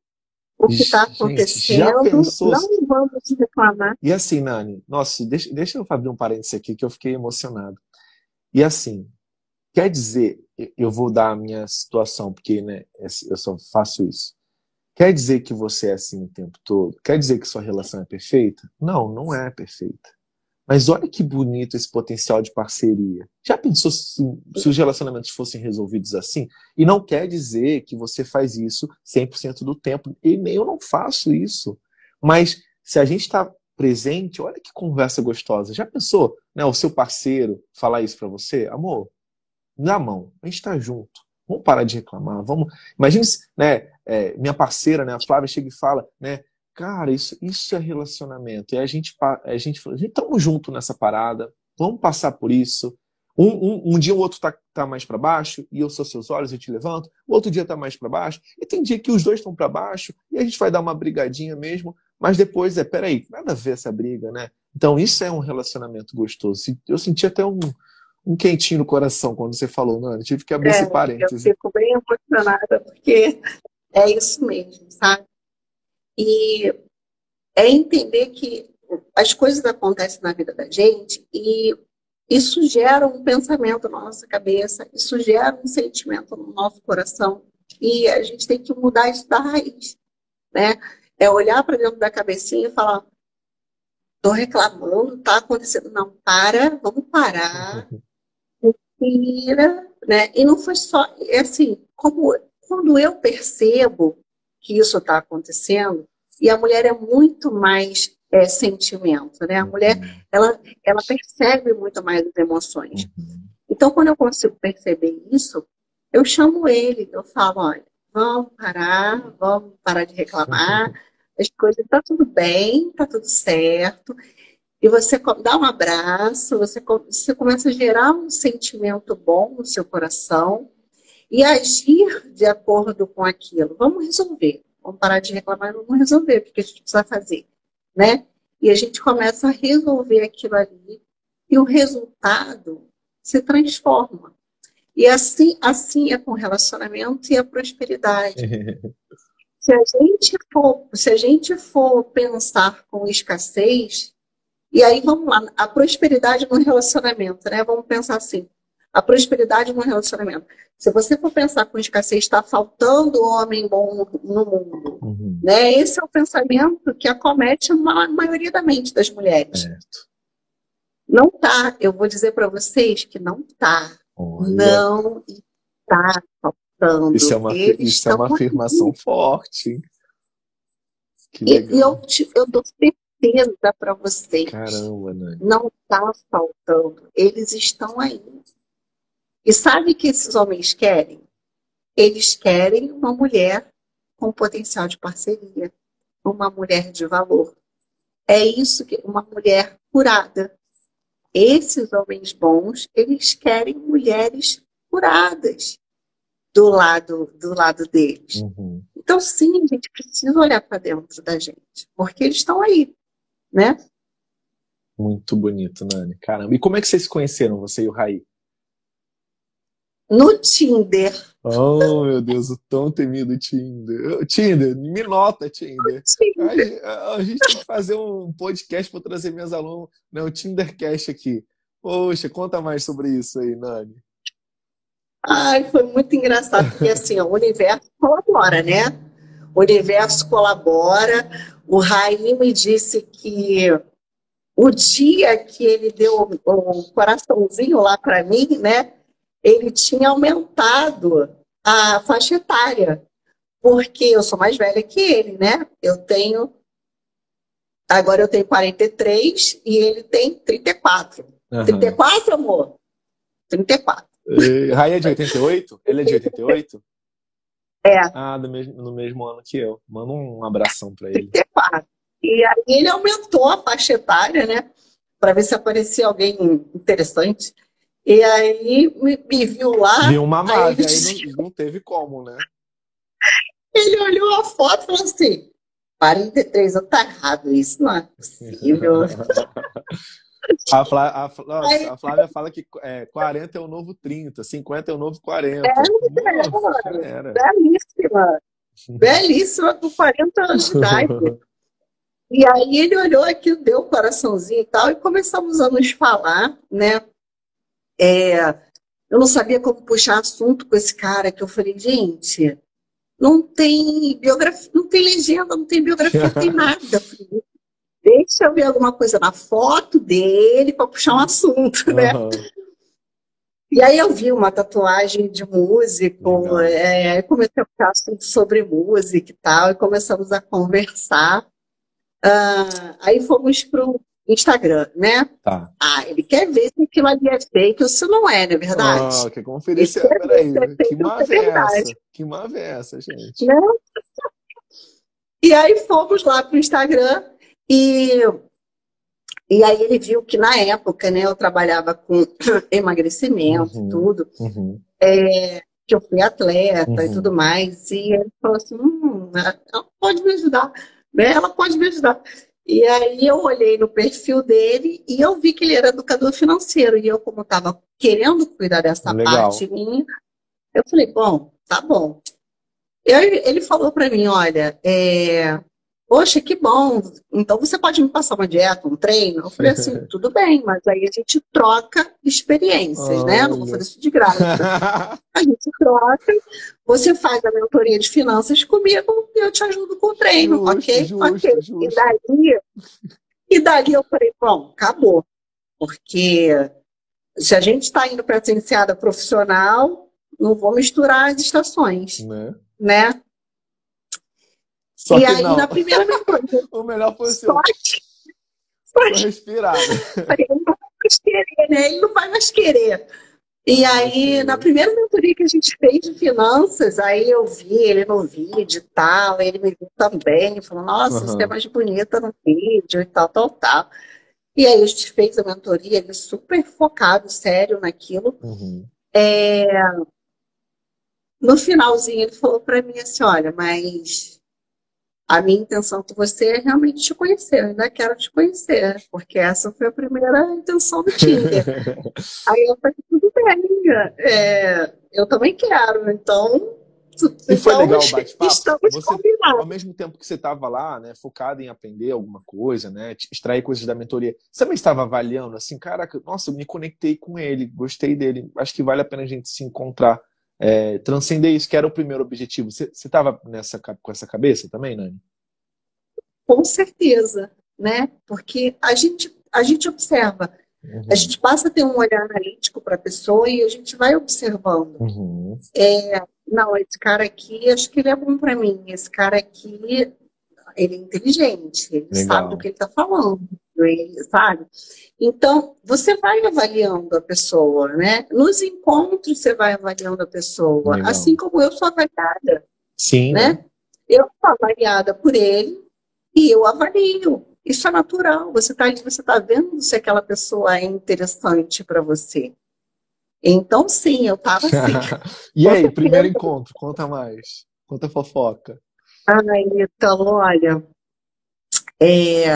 o que está acontecendo, pensou não vamos reclamar. E assim, Nani, nossa, deixa, deixa eu abrir um parênteses aqui que eu fiquei emocionado. E assim, quer dizer, eu vou dar a minha situação, porque né, eu só faço isso. Quer dizer que você é assim o tempo todo? Quer dizer que sua relação é perfeita? Não, não é perfeita. Mas olha que bonito esse potencial de parceria. Já pensou se, se os relacionamentos fossem resolvidos assim? E não quer dizer que você faz isso 100% do tempo. E eu não faço isso. Mas se a gente está presente, olha que conversa gostosa. Já pensou, né, o seu parceiro falar isso para você? Amor, na mão, a gente está junto. Vamos parar de reclamar. Vamos. Imagine, se, né, é, minha parceira, né, a Flávia, chega e fala, né, cara, isso, isso é relacionamento. E a gente, a gente fala, a gente estamos junto nessa parada. Vamos passar por isso. Um, um, um dia o outro tá, tá mais para baixo e eu sou seus olhos, eu te levanto. O outro dia tá mais para baixo e tem dia que os dois estão para baixo e a gente vai dar uma brigadinha mesmo. Mas depois é, peraí, nada a ver essa briga, né? Então, isso é um relacionamento gostoso. Eu senti até um, um quentinho no coração quando você falou, Nani. Tive que abrir É, esse parênteses. Eu fico bem emocionada, porque é isso mesmo, sabe? E é entender que as coisas acontecem na vida da gente e isso gera um pensamento na nossa cabeça, isso gera um sentimento no nosso coração e a gente tem que mudar isso da raiz, né? É olhar para dentro da cabecinha e falar: tô reclamando, tá acontecendo, não, para, vamos parar, respira, né? E não foi só, é assim, como quando eu percebo que isso está acontecendo, e a mulher é muito mais é, sentimento, né? A mulher, ela, ela percebe muito mais as emoções. Então, quando eu consigo perceber isso, eu chamo ele, eu falo, olha, vamos parar, vamos parar de reclamar, as coisas, tá tudo bem, tá tudo certo. E você dá um abraço, você, você começa a gerar um sentimento bom no seu coração e agir de acordo com aquilo. Vamos resolver. Vamos parar de reclamar e vamos resolver o que a gente precisa fazer, né? E a gente começa a resolver aquilo ali e o resultado se transforma. E assim, assim é com o relacionamento e a prosperidade. Se a gente for, se a gente for pensar com escassez, e aí vamos lá, a prosperidade no relacionamento, né? Vamos pensar assim, a prosperidade no relacionamento. Se você for pensar com escassez, está faltando homem bom no, mundo, Uhum. né? Esse é o pensamento que acomete a ma- maioria da mente das mulheres. Certo. Não tá, eu vou dizer para vocês que não tá. Olha, Não está faltando. Isso é uma, isso é uma afirmação forte, hein? Que E, e legal. eu, te- eu dou certeza para vocês. Caramba, Nani. Não está faltando. Eles estão aí. E sabe o que esses homens querem? Eles querem uma mulher com potencial de parceria, uma mulher de valor. É isso que uma mulher curada. Esses homens bons, eles querem mulheres curadas do lado do lado deles. Uhum. Então, sim, a gente precisa olhar para dentro da gente, porque eles estão aí, né? Muito bonito, Nani. Caramba. E como é que vocês se conheceram, você e o Raí? No Tinder, Oh, meu Deus, o tão temido Tinder. Tinder, me nota, Tinder. Tinder. A, a gente tem que fazer um podcast para trazer minhas alunas. Não, o Tindercast aqui. Poxa, conta mais sobre isso aí, Nani. Ai, foi muito engraçado, porque assim, ó, o universo colabora, né? O universo colabora. O Raí me disse que o dia que ele deu o, o coraçãozinho lá para mim, né? Ele tinha aumentado a faixa etária, porque eu sou mais velha que ele, né? Eu tenho. Agora eu tenho 43 e ele tem 34. Aham. 34, amor? 34. E, Raí é de 88? Ele é de 88? É. Ah, do mesmo, no mesmo ano que eu. Manda um abração para ele. 34. E aí ele aumentou a faixa etária, né? Para ver se aparecia alguém interessante. E aí me, me viu lá. Viu uma aí Mave, ele, aí não, não teve como, né? ele olhou a foto e falou assim: 43 anos, tá errado isso, não é possível. A, Flá- a Flá- Aí- a Flávia fala que é, 40 é o novo 30, 50 é o novo 40. É, Nossa, é, era. Belíssima. Belíssima, com 40 anos de idade. E aí ele olhou aqui, deu o coraçãozinho e tal, e começamos a nos falar, né? É, eu não sabia como puxar assunto com esse cara, que eu falei, gente, não tem biografia, não tem legenda, não tem biografia, não tem nada. Eu falei, Deixa eu ver alguma coisa na foto dele para puxar um assunto, né? Aham. E aí eu vi uma tatuagem de músico, é, aí comecei a ficar assunto sobre música e tal, e começamos a conversar. Ah, aí fomos pro Instagram, né? Tá. Ah, ele quer ver se aquilo ali é fake ou se não é, não é verdade? Ah, quer conferir se é. Isso é Peraí, perfeito, que isso é é essa? Que é essa, gente? Né? E aí fomos lá pro Instagram e, e aí ele viu que na época, né, eu trabalhava com emagrecimento, Uhum. tudo. Uhum. é, que eu fui atleta e Uhum. tudo mais, e ele falou assim, hum, ela pode me ajudar, né? Ela pode me ajudar. E aí eu olhei no perfil dele e eu vi que ele era educador financeiro. E eu, como estava querendo cuidar dessa Legal. parte minha, eu falei, bom, tá bom. E aí ele falou para mim, olha, é, poxa, que bom. Então você pode me passar uma dieta, um treino? Eu falei assim, tudo bem, mas aí a gente troca experiências, né? Não vou fazer isso de graça. A gente troca, você faz a mentoria de finanças comigo e eu te ajudo com o treino, Justo, ok? justo, ok. E justo. daí, e daí eu falei, bom, acabou. Porque se a gente está indo para a licenciada profissional, não vou misturar as estações, né? né? Só e aí, não. na primeira mentoria, O melhor foi o seu. só que, Só só que respirada. Falei, ele não vai mais querer, né? Ele não vai mais querer. E aí, na primeira mentoria que a gente fez de finanças, aí eu vi ele no vídeo e tal, ele me viu também, falou, nossa, você é mais bonita no vídeo e tal, tal, tal. E aí a gente fez a mentoria, ele super focado, sério naquilo. Uhum. É, No finalzinho ele falou para mim assim, olha, mas a minha intenção com você é realmente te conhecer, eu ainda quero te conhecer, porque essa foi a primeira intenção do Tinder. Aí eu falei, tudo bem, é, eu também quero, então, E foi então, legal o bate-papo? Você-. Ao mesmo tempo que você estava lá, né, focado em aprender alguma coisa, né, extrair coisas da mentoria, você também estava avaliando assim, caraca, nossa, eu me conectei com ele, gostei dele, acho que vale a pena a gente se encontrar, é, transcender isso, que era o primeiro objetivo. Você estava com essa cabeça também, Nani? Com certeza, né? Porque a gente, a gente observa, Uhum. a gente passa a ter um olhar analítico para a pessoa e a gente vai observando. Uhum. É, não, esse cara aqui, acho que ele é bom para mim. Esse cara aqui, ele é inteligente, ele Legal. sabe do que ele está falando, ele sabe. Então, você vai avaliando a pessoa, né? Nos encontros você vai avaliando a pessoa, Legal. assim como eu sou avaliada, Sim, né? Eu sou avaliada por ele e eu avalio. Isso é natural. Você está você está vendo se aquela pessoa é interessante para você. Então, sim, eu estava assim. E aí, primeiro encontro, conta mais. Conta a fofoca. Ai, Ítalo, olha, é,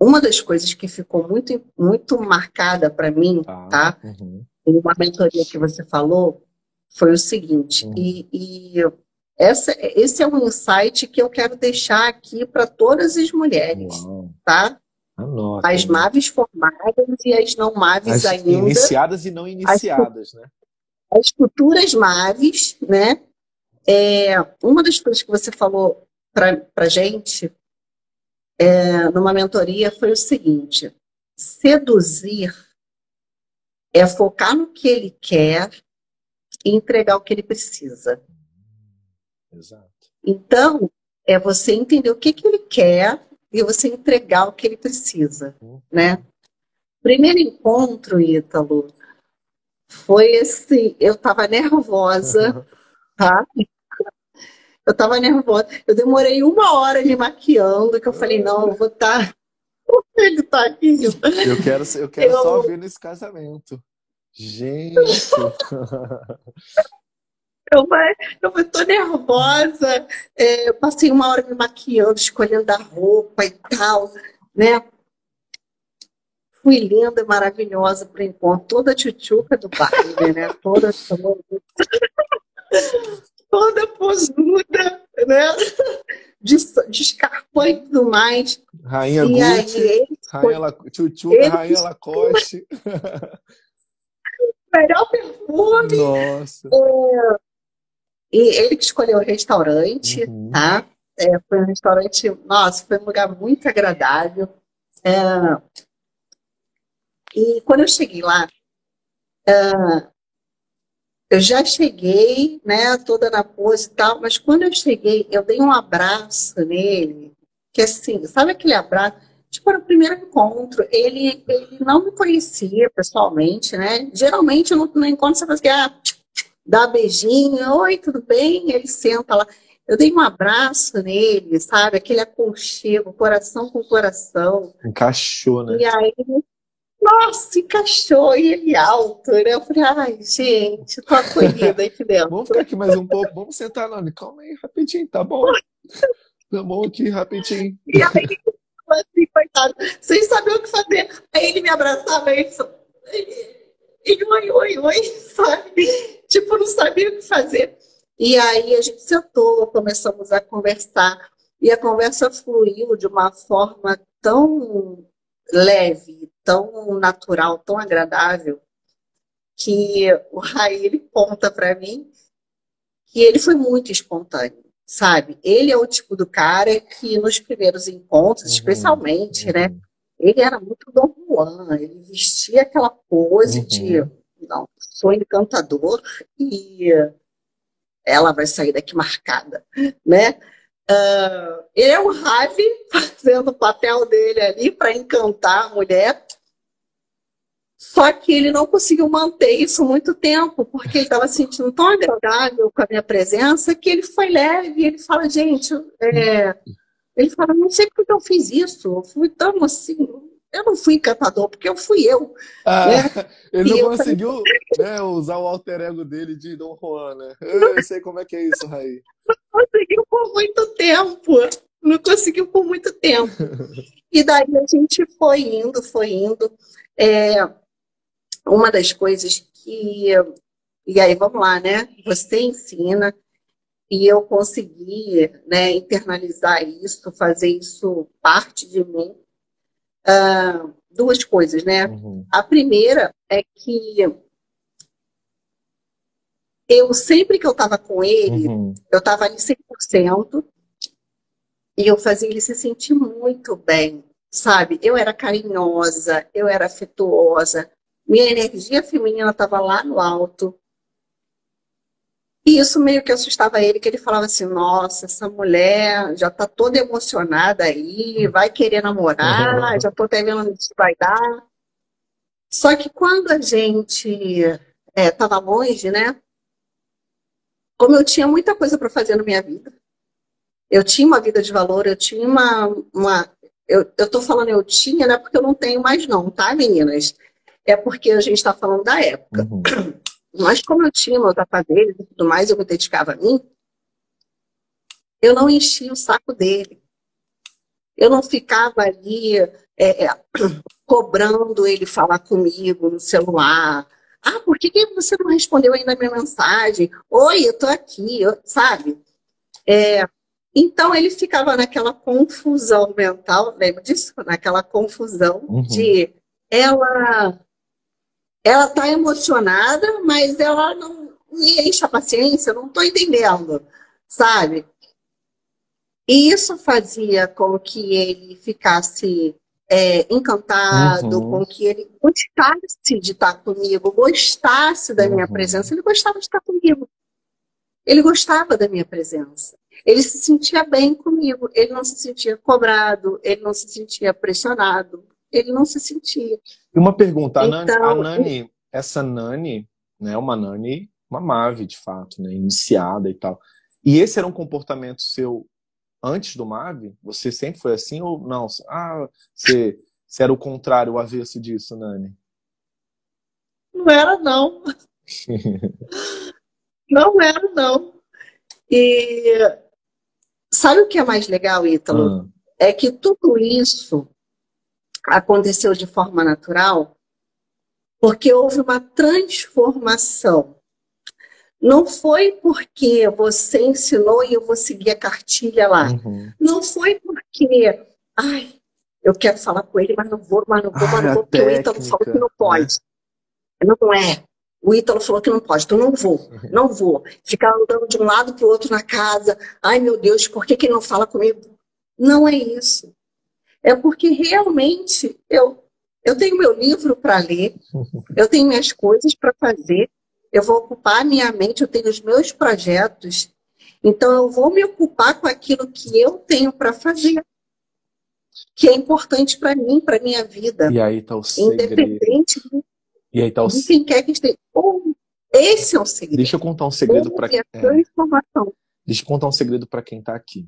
uma das coisas que ficou muito, muito marcada para mim, tá? Uhum. Em uma mentoria que você falou, foi o seguinte, Uhum. e, e essa, esse é um insight que eu quero deixar aqui para todas as mulheres, Uau. tá? Anota. As maves formadas e as não maves As ainda, iniciadas e não iniciadas, né? as futuras maves, né? É, uma das coisas que você falou para a gente é, numa mentoria foi o seguinte: seduzir é focar no que ele quer e entregar o que ele precisa. Exato. Então, é você entender o que, que ele quer e você entregar o que ele precisa, né? Primeiro encontro, Ítalo, foi esse, eu estava nervosa, tá? Eu estava nervosa. Eu demorei uma hora me maquiando, que eu falei, não, eu vou estar... Ele tá aqui. Eu quero, eu quero Eu- só ver nesse casamento. Gente. Eu, eu tô nervosa, é, eu passei uma hora me maquiando, escolhendo a roupa e tal, né? Fui linda, maravilhosa pro encontro, toda tchutchuca do baile, né? Toda, toda, toda posuda, né? De, de escarpão e tudo mais. Rainha e aí, Gucci, ele Rainha La... Tchutchuca, ele- Rainha Lacoste. melhor perfume. Nossa. E ele que escolheu o restaurante, Uhum. tá? É, foi um restaurante, nossa, foi um lugar muito agradável. É, e quando eu cheguei lá, é, eu já cheguei, né, toda na pose e tal, mas quando eu cheguei, eu dei um abraço nele, que assim, sabe aquele abraço? Tipo, era o primeiro encontro. Ele, ele não me conhecia pessoalmente, né? Geralmente no, no encontro você faz assim, ah, dá beijinho, oi, tudo bem? Ele senta lá. Eu dei um abraço nele, sabe? Aquele aconchego, coração com coração. Encaixou, né? E aí, nossa, encaixou, e ele alto, né? Eu falei, ai, gente, tô acolhida aqui dentro. Vamos ficar aqui mais um pouco. Vamos sentar, Nani. Calma aí, rapidinho, tá bom? Tá bom aqui, rapidinho. E aí, assim, coitado, sem saber o que fazer. Aí ele me abraçava e ele, oi, oi, oi, sabe? Tipo, não sabia o que fazer. E aí a gente sentou, começamos a conversar. E a conversa fluiu de uma forma tão leve, tão natural, tão agradável, que o Rai ele conta para mim que ele foi muito espontâneo, sabe? Ele é o tipo do cara que nos primeiros encontros, uhum, especialmente, uhum. né? Ele era muito Dom Juan, ele vestia aquela pose uhum. de não, sou encantador e ela vai sair daqui marcada, né? Uh, ele é o Ravi fazendo o papel dele ali para encantar a mulher. Só que ele não conseguiu manter isso muito tempo, porque ele estava sentindo tão agradável com a minha presença que ele foi leve. Ele fala, gente, é... ele fala, não sei porque eu fiz isso, eu fui tão assim, eu não fui encantador, porque eu fui eu. Ah, né? Ele e não conseguiu falei... né, usar o alter ego dele de Dom Juan, né? Eu sei como é que é isso, Raí. Não conseguiu por muito tempo. Não conseguiu por muito tempo. E daí a gente foi indo, foi indo. É, uma das coisas que. E aí, vamos lá, né? Você ensina, e eu consegui né, internalizar isso, fazer isso parte de mim uh, duas coisas, né? Uhum. A primeira é que eu sempre que eu estava com ele, uhum. eu estava ali 100% e eu fazia ele se sentir muito bem, sabe? Eu era carinhosa, eu era afetuosa, minha energia feminina estava lá no alto. E isso meio que assustava ele, que ele falava assim, nossa, essa mulher já está toda emocionada aí, vai querer namorar, já estou até vendo onde isso vai dar. Só que quando a gente estava é, longe, né? Como eu tinha muita coisa para fazer na minha vida, eu tinha uma vida de valor, eu tinha uma. uma eu, estou falando eu tinha, não é porque eu não tenho mais, não, tá, meninas? É porque a gente está falando da época. Uhum. Mas como eu tinha meus afazeres e tudo mais, eu me dedicava a mim, eu não enchia o saco dele. Eu não ficava ali é, é, cobrando ele falar comigo no celular. Ah, por que, que você não respondeu ainda a minha mensagem? Oi, eu tô aqui, eu, sabe? É, então ele ficava naquela confusão mental, lembra disso? Naquela confusão uhum. de ela ela está emocionada, mas ela não me enche a paciência, não estou entendendo, sabe? E isso fazia com que ele ficasse é, encantado, uhum. com que ele gostasse de estar comigo, gostasse da minha uhum. presença. Ele gostava de estar comigo. Ele gostava da minha presença. Ele se sentia bem comigo. Ele não se sentia cobrado, ele não se sentia pressionado ele não se sentia. E uma pergunta, a, então, Nani, a Nani, essa Nani, né, uma Nani, uma Mave, de fato, né, iniciada e tal. E esse era um comportamento seu antes do Mave? Você sempre foi assim ou não? Ah, você, você era o contrário, o avesso disso, Nani? Não era, não. não era, não. E sabe o que é mais legal, Ítalo? Hum. É que tudo isso aconteceu de forma natural, porque houve uma transformação. Não foi porque você ensinou e eu vou seguir a cartilha lá. Uhum. Não foi porque, ai, eu quero falar com ele, mas não vou, mas não vou, mas não vou, porque o Ítalo falou que não pode. Né? Não é. O Ítalo falou que não pode, então não vou, uhum. não vou. Ficar andando de um lado para o outro na casa. Ai, meu Deus, por que, que ele não fala comigo? Não é isso é porque realmente eu, eu tenho meu livro para ler, eu tenho minhas coisas para fazer, eu vou ocupar minha mente, eu tenho os meus projetos, então eu vou me ocupar com aquilo que eu tenho para fazer, que é importante para mim, para minha vida. E aí tá o segredo. Independente de, e aí tá o... de quem quer que esteja. Esse é o segredo. Deixa eu contar um segredo para quem. É. Deixa eu contar um segredo para quem está aqui.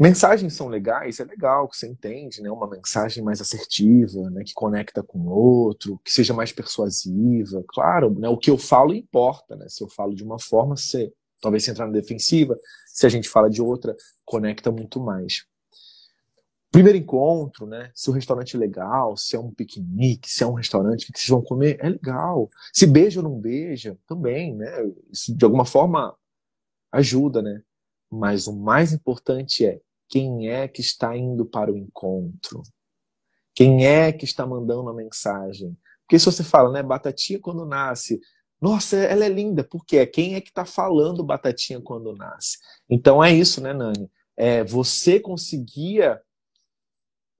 Mensagens são legais, é legal que você entende, né? Uma mensagem mais assertiva, né? Que conecta com o outro, que seja mais persuasiva. Claro, né? O que eu falo importa, né? Se eu falo de uma forma, você talvez você entrar na defensiva. Se a gente fala de outra, conecta muito mais. primeiro encontro, né? Se o restaurante é legal, se é um piquenique, se é um restaurante que vocês vão comer, é legal. Se beija ou não beija, também, né? Isso de alguma forma ajuda, né? Mas o mais importante é quem é que está indo para o encontro? Quem é que está mandando a mensagem? Porque se você fala, né, batatinha quando nasce, nossa, ela é linda, por quê? Quem é que está falando batatinha quando nasce? Então é isso, né, Nani? É, você conseguia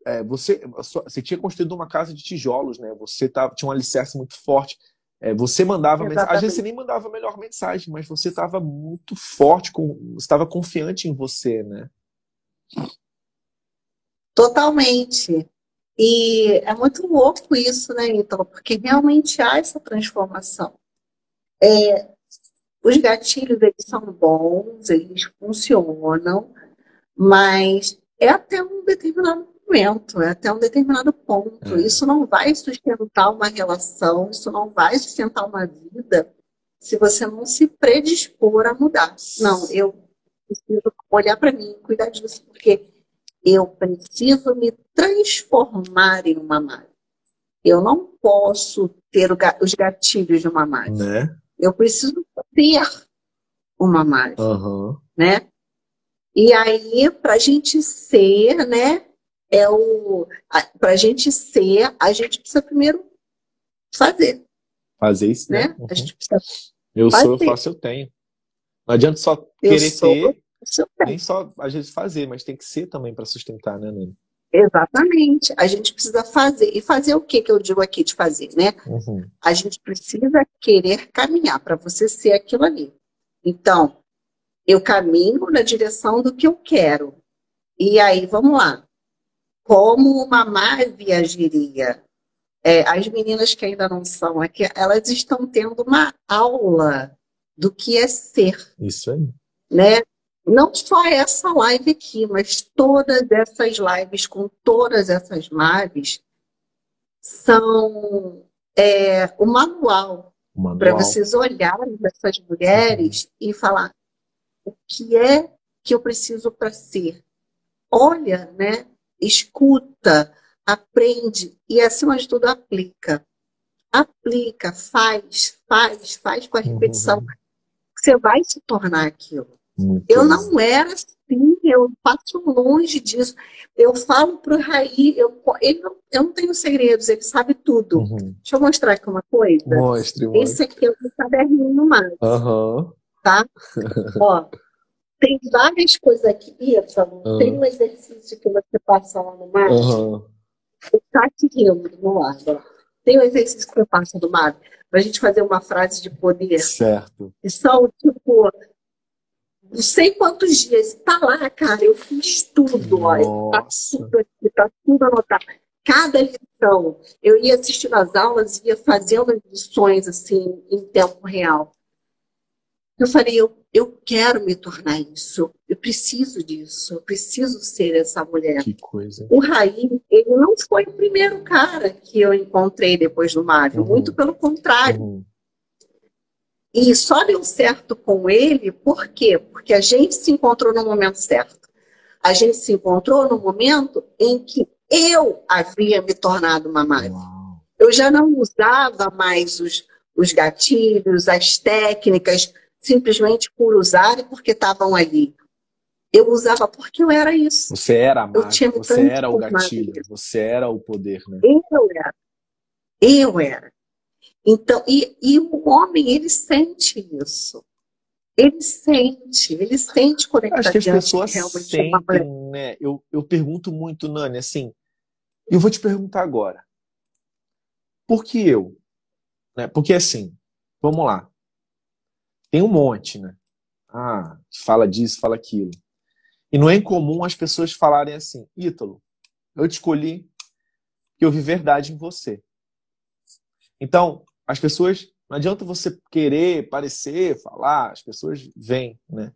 é, você, você tinha construído uma casa de tijolos, né? Você tava, tinha um alicerce muito forte. É, você mandava mensagem, às vezes você nem mandava a melhor mensagem, mas você estava muito forte, com, estava confiante em você, né? Totalmente. E é muito louco isso, né, Ítalo? Porque realmente há essa transformação. É, os gatilhos, eles são bons, eles funcionam, mas é até um determinado momento, é até um determinado ponto. É. Isso não vai sustentar uma relação, isso não vai sustentar uma vida se você não se predispor a mudar. Não, eu preciso olhar para mim, cuidar disso, porque eu preciso me transformar em uma mãe. Eu não posso ter os gatilhos de uma mãe. Né? Eu preciso ter uma mãe. Uhum. Né? E aí, para a gente ser, né? É o. Para a gente ser, a gente precisa primeiro fazer. Fazer isso, né? né? Uhum. A gente precisa eu fazer. sou, eu faço, eu tenho. Não adianta só Eu querer sou, ter, eu tenho. nem só às vezes fazer, mas tem que ser também para sustentar, né, Nani? Exatamente. A gente precisa fazer. E fazer o que que eu digo aqui de fazer, né? Uhum. A gente precisa querer caminhar para você ser aquilo ali. Então, eu caminho na direção do que eu quero. E aí, vamos lá. Como uma Mavi agiria? É, as meninas que ainda não são aqui, elas estão tendo uma aula do que é ser, Isso aí. né? Não só essa live aqui, mas todas essas lives com todas essas Mavis são é, o manual manual. para vocês olharem essas mulheres e falar o que é que eu preciso para ser. Olha, né? Escuta, aprende e, acima de tudo, aplica. Aplica, faz, faz, faz com a repetição. Você vai se tornar aquilo. Muito Eu não era assim, eu passo longe disso. Eu falo para o Raí, eu, ele não, eu não tenho segredos, ele sabe tudo. Uhum. Deixa eu mostrar aqui uma coisa. Mostre, mostre. Esse aqui é o meu caderninho mais, Aham. tá? Ó, tem várias coisas aqui. Ítalo, Ah. tem um exercício que você passa lá no mar. Aham. Tá aqui lado. ó. Tem um exercício que você passa no mar pra gente fazer uma frase de poder. Certo. E são, tipo, não sei quantos dias. Tá lá, cara, eu fiz tudo, olha. Tá Nossa. tudo aqui, tá tudo anotado. Cada lição, eu ia assistindo as aulas e ia fazendo as lições, assim, em tempo real. Eu falei, eu, eu quero me tornar isso. Eu preciso disso. Eu preciso ser essa mulher. Que coisa. O Raí, ele não foi o primeiro cara que eu encontrei depois do Mário. Uhum. Muito pelo contrário. Uhum. E só deu certo com ele, por quê? Porque a gente se encontrou no momento certo. A gente se encontrou no momento em que eu havia me tornado uma. Uau. Eu já não usava mais os, os gatilhos, as técnicas, simplesmente por usar e porque estavam ali. Eu usava porque eu era isso. Você era a me você era o gatilho, você era o poder, né? Eu era. Eu era. Então, e, e o homem, ele sente isso. Ele sente, ele sente ele Acho está que as pessoas uma sentem, né? Eu, eu pergunto muito, Nani, assim, eu vou te perguntar agora. Por que eu? Né? Porque assim, vamos lá. Tem um monte, né? Ah, fala disso, fala aquilo. E não é incomum as pessoas falarem assim, Ítalo, eu te escolhi que eu vi verdade em você. Então, as pessoas, não adianta você querer parecer, falar, as pessoas vêm, né?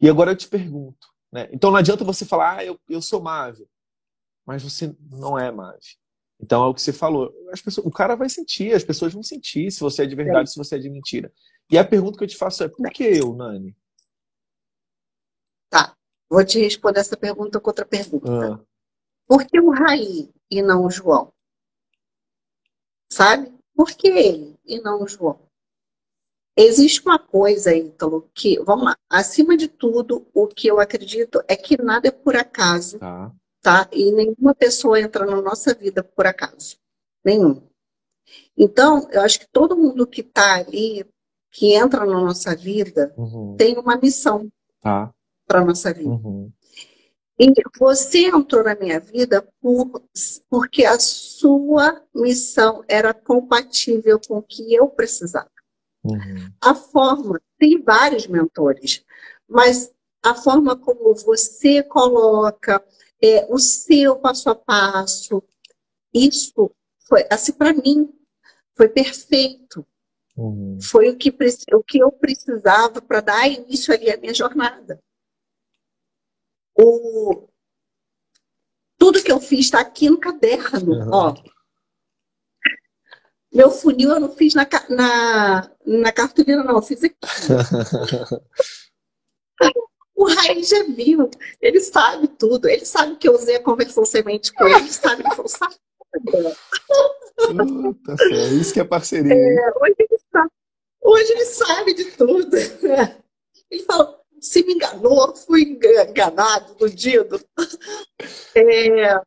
E agora eu te pergunto, né? Então não adianta você falar, ah, eu, eu sou Mave, mas você não é Mave. Então é o que você falou. As pessoas, o cara vai sentir, as pessoas vão sentir se você é de verdade, se você é de mentira. E a pergunta que eu te faço é, por que eu, Nani? Tá. Vou te responder essa pergunta com outra pergunta. Ah, Por que o Raí e não o João? Sabe? Por que ele e não o João? Existe uma coisa, Ítalo, que, vamos lá, acima de tudo, o que eu acredito é que nada é por acaso, Tá. tá? E nenhuma pessoa entra na nossa vida por acaso. Nenhum. Então, eu acho que todo mundo que está ali, que entra na nossa vida, Uhum. tem uma missão Tá. para nossa vida. Uhum. E você entrou na minha vida por, porque a sua missão era compatível com o que eu precisava. Uhum. A forma, tem vários mentores, mas a forma como você coloca é, o seu passo a passo, isso foi, assim, para mim, foi perfeito. Uhum. Foi o que, o que eu precisava para dar início ali à minha jornada. O, tudo que eu fiz está aqui no caderno, Uhum. ó. Meu funil eu não fiz na, na, na cartolina, não, eu fiz aqui. O Raí já viu, ele sabe tudo, ele sabe que eu usei a conversão semente com ele, ele sabe que eu sabe. Puta fé, Isso que é parceria. É, hoje, ele sabe, hoje ele sabe de tudo. Ele fala, se me enganou, fui enganado, iludido. É,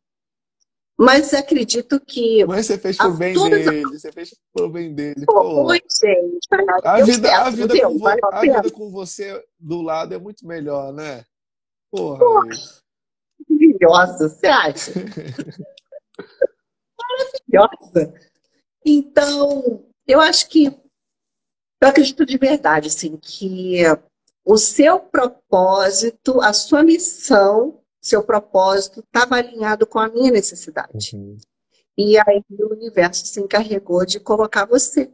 mas acredito que. Mas você fez a pro bem dele, você fez pro bem dele. Pô, oi, gente. a vida, a certo, vida, deu, com, a a vida com você do lado é muito melhor, né? Porra. Maravilhosa, você acha? Maravilhosa. Então, eu acho que eu acredito de verdade, assim, que o seu propósito, a sua missão, seu propósito estava alinhado com a minha necessidade. Uhum. E aí o universo se encarregou de colocar você.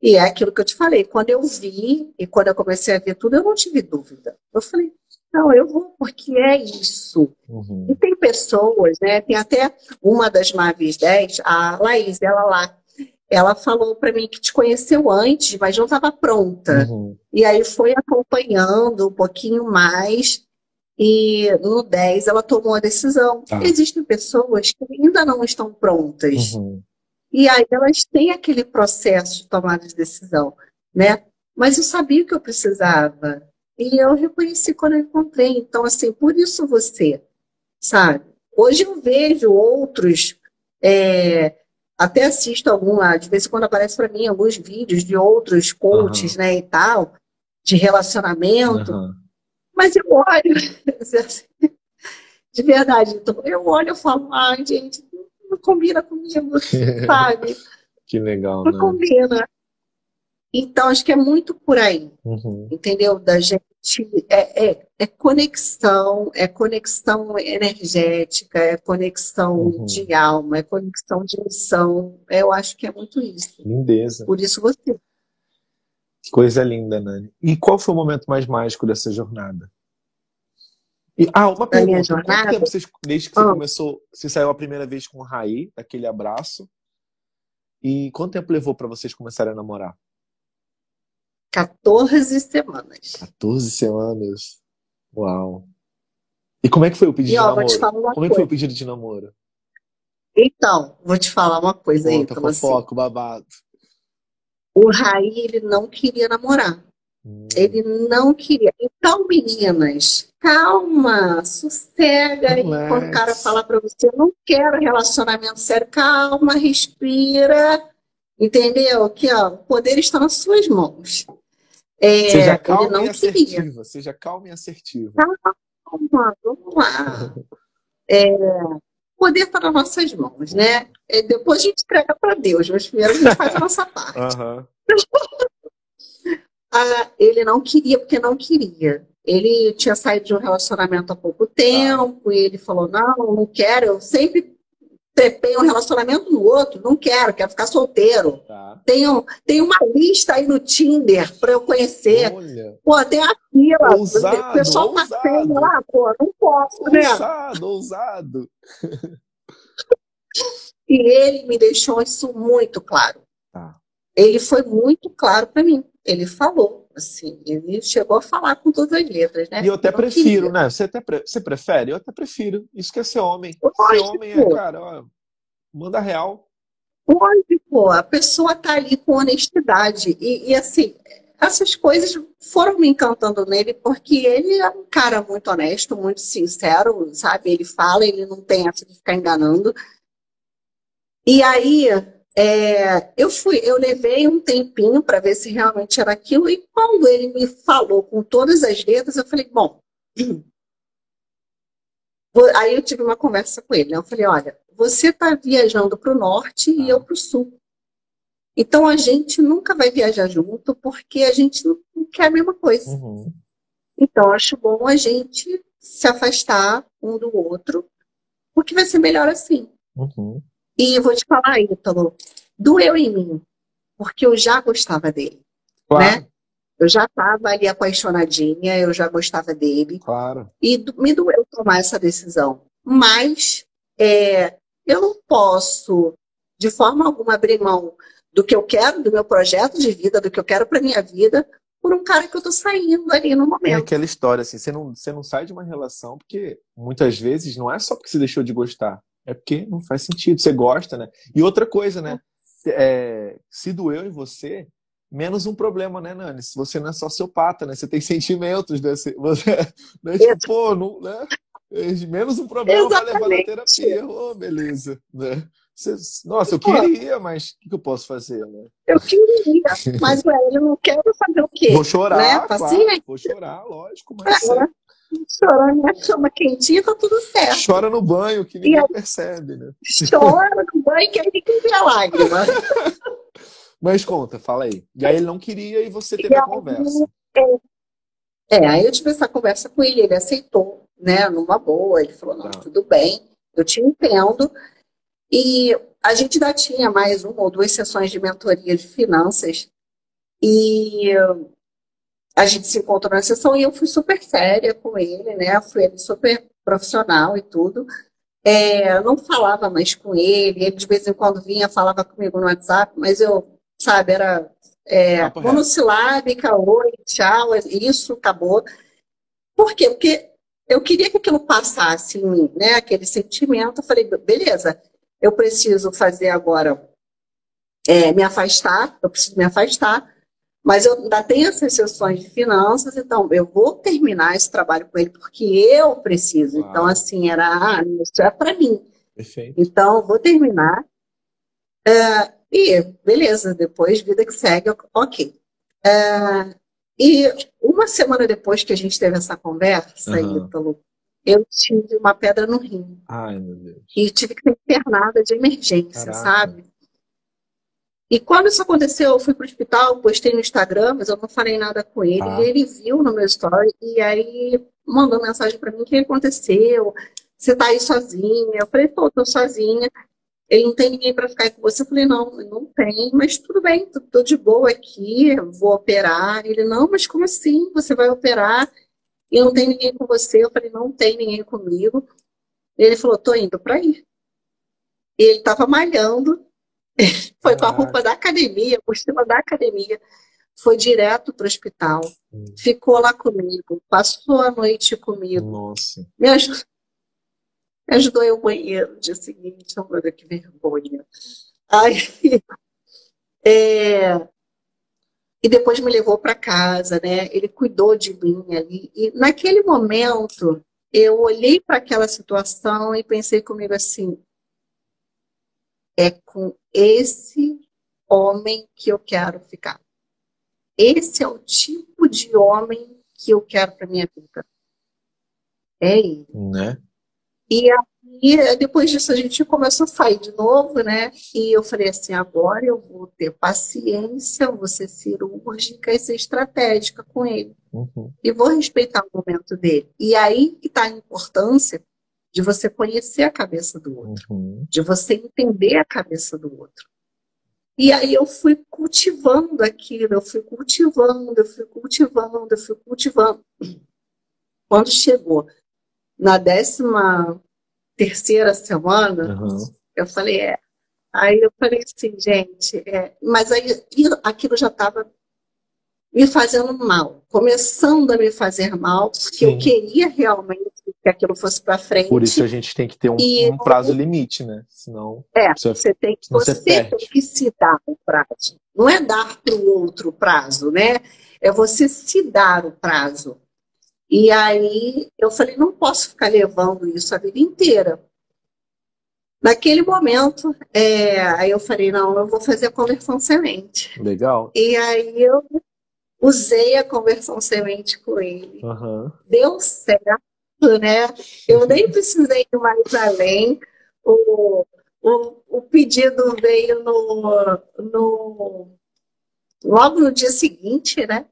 E é aquilo que eu te falei, quando eu vi e quando eu comecei a ver tudo, eu não tive dúvida. Eu falei, não, eu vou porque é isso. Uhum. E tem pessoas, né? Tem até uma das Mavis 10, a Laís, ela lá, ela falou para mim que te conheceu antes, mas não estava pronta. Uhum. E aí foi acompanhando um pouquinho mais. E no 10 ela tomou a decisão. Tá. Existem pessoas que ainda não estão prontas. Uhum. E aí elas têm aquele processo de tomada de decisão, né? Mas eu sabia o que eu precisava. E eu reconheci quando eu encontrei. Então, assim, por isso você, sabe? Hoje eu vejo outros, é, até assisto algum, ah, de vez em quando aparece para mim alguns vídeos de outros coaches, né, e tal, de relacionamento. Aham. Mas eu olho, de verdade, então, eu olho e falo, ai, gente, não combina comigo, sabe? Que legal, Não né? combina. Então, acho que é muito por aí, Uhum. entendeu? Da gente, é, é, é conexão, é conexão energética, é conexão Uhum. de alma, é conexão de missão. Eu acho que é muito isso. Lindeza. Por isso você. Que coisa linda, Nani. E qual foi o momento mais mágico dessa jornada? E, ah, uma Da pergunta. Quanto tempo vocês, desde que você Ah. começou, você saiu a primeira vez com o Raí, aquele abraço? E quanto tempo levou pra vocês começarem a namorar? 14 semanas. 14 semanas. Uau. E como é que foi o pedido E, de ó, vou te namoro? falar uma Como é que foi o coisa. pedido de namoro? Então, vou te falar uma coisa aí, então, assim, fofoca, babado. o Raí, ele não queria namorar. Hum. Ele não queria. Então, meninas, calma, sossega aí Relax. quando o cara falar pra você, eu não quero relacionamento sério, calma, respira, entendeu? Aqui, ó, o poder está nas suas mãos. É, Seja calma não e queria. assertiva. Seja calma e assertiva. Calma, vamos lá. É, poder está nas nossas mãos, né? É, depois a gente entrega para Deus, mas primeiro a gente faz a nossa parte. Aham. Ah, ele não queria porque não queria. Ele tinha saído de um relacionamento há pouco tempo e ele falou: Não, não quero. Eu sempre trepei um relacionamento no outro, não quero, quero ficar solteiro. Tá. Tenho, tem uma lista aí no Tinder para eu conhecer. Olha. Pô, tem a fila. Ousado, o pessoal tá ousado. saindo lá, pô, não posso, né? Ousado, ousado. E ele me deixou isso muito claro. Tá. Ele foi muito claro para mim. Ele falou: assim, ele chegou a falar com todas as letras, né? E eu até Não prefiro, queria. né? Você, até pre- você prefere? Eu até prefiro. Isso que é ser homem. Lógico. Ser homem é, cara, ó, manda real. Lógico, a pessoa tá ali com honestidade. E, e, assim, essas coisas foram me encantando nele, porque ele é um cara muito honesto, muito sincero, sabe? Ele fala, ele não tem essa de ficar enganando. E aí, é, eu fui, eu levei um tempinho para ver se realmente era aquilo, e quando ele me falou com todas as letras, eu falei, bom. Aí eu tive uma conversa com ele, né? Eu falei, olha, você está viajando para o norte e eu para o sul. Então a gente nunca vai viajar junto porque a gente não não quer a mesma coisa. Uhum. Então acho bom a gente se afastar um do outro, porque vai ser melhor assim. Uhum. E vou te falar, Ítalo, doeu em mim, porque eu já gostava dele, Claro, né? Eu já estava ali apaixonadinha, eu já gostava dele. claro. E do- me doeu tomar essa decisão. Mas é, eu não posso, de forma alguma, abrir mão do que eu quero, do meu projeto de vida, do que eu quero para minha vida, por um cara que eu tô saindo ali no É momento. aquela história, assim, você não, você não sai de uma relação porque muitas vezes não é só porque você deixou de gostar, é porque não faz sentido, você gosta, né? E outra coisa, né? É, se doeu em você, menos um problema, né, Nani? Se você não é sociopata, né? Você tem sentimentos, né? Você, né? Tipo, pô, não, né? Menos um problema vai levar na terapia. Ô, beleza, né? Você- nossa, eu queria, mas o que eu posso fazer, né? Eu queria, mas ué, eu não quero fazer o quê? Vou chorar, Né? claro, Paciência. vou chorar, lógico, mas É, Chorando na cama quentinha, tá tudo certo. chora no banho que ninguém percebe, né? Chora no banho que aí ninguém vê a lágrima. Mas conta, fala aí. E aí ele não queria e você teve E a conversa. É, aí eu tive essa conversa com ele, ele aceitou, né, numa boa, ele falou, não, Tá. tudo bem, eu te entendo. E a gente ainda tinha mais uma ou duas sessões de mentoria de finanças, e a gente se encontrou na sessão e eu fui super séria com ele, né, fui ele super profissional e tudo. É, eu não falava mais com ele, ele de vez em quando vinha, falava comigo no WhatsApp, mas eu, sabe, era é, monossilábica, oi, tchau, isso, acabou. Por quê? Porque eu queria que aquilo passasse em mim, né? Aquele sentimento. Eu falei, beleza, eu preciso fazer agora, é, me afastar, eu preciso me afastar, mas eu ainda tenho essas sessões de finanças, então eu vou terminar esse trabalho com ele porque eu preciso. Claro. Então, assim, era, ah, isso é para mim. Perfeito. Então, eu vou terminar. É, e beleza, depois, vida que segue, ok. É, e uma semana depois que a gente teve essa conversa, Aham. Ítalo, eu tive uma pedra no rim. Ai, meu Deus. E tive que ser internada de emergência, Caraca. sabe? E quando isso aconteceu, eu fui pro hospital, postei no Instagram, mas eu não falei nada com ele. Ah. E ele viu no meu story e aí mandou mensagem para mim: o que aconteceu? Você tá aí sozinha? Eu falei: tô, tô sozinha. Ele não tem ninguém para ficar aí com você. Eu falei: não, não tem, mas tudo bem, tô, tô de boa aqui, vou operar. Ele: não, mas como assim? Você vai operar e não tem ninguém com você? Eu falei: não tem ninguém comigo. Ele falou: tô indo para ir. E ele tava malhando. Foi com a roupa da academia, mochila da academia, foi direto para o hospital, Hum. ficou lá comigo, passou a noite comigo, Nossa. me ajudou, me ajudou a ir ao banheiro no dia seguinte, olha que vergonha. Aí, é, e depois me levou para casa, né? Ele cuidou de mim ali. E naquele momento, eu olhei para aquela situação e pensei comigo assim: é com esse homem que eu quero ficar. Esse é o tipo de homem que eu quero para minha vida. É ele. Né? E aí, depois disso, a gente começou a sair de novo, né? E eu falei assim: agora eu vou ter paciência, vou ser cirúrgica e ser estratégica com ele. Uhum. E vou respeitar o momento dele. E aí que está a importância de você conhecer a cabeça do outro, Uhum. de você entender a cabeça do outro. E aí eu fui cultivando aquilo, eu fui cultivando, eu fui cultivando, eu fui cultivando. Quando chegou na décima terceira semana, Uhum. eu falei, é. Aí eu falei assim, gente, é. Mas aí aquilo- já estava me fazendo mal, começando a me fazer mal, porque eu Sim. queria realmente que aquilo fosse para frente. Por isso a gente tem que ter um, E- um prazo limite, né? Senão. É, Você- você tem que, você tem que se dar o prazo. Não é dar para o outro o prazo, né? É você se dar o prazo. E aí eu falei, não posso ficar levando isso a vida inteira. Naquele momento, é, aí eu falei, não, eu vou fazer a conversão semente. Legal. E aí eu usei a conversão semente com ele. Aham. Deu certo, né? Eu nem precisei ir mais além. O, o, o pedido veio no, no, logo no dia seguinte, né?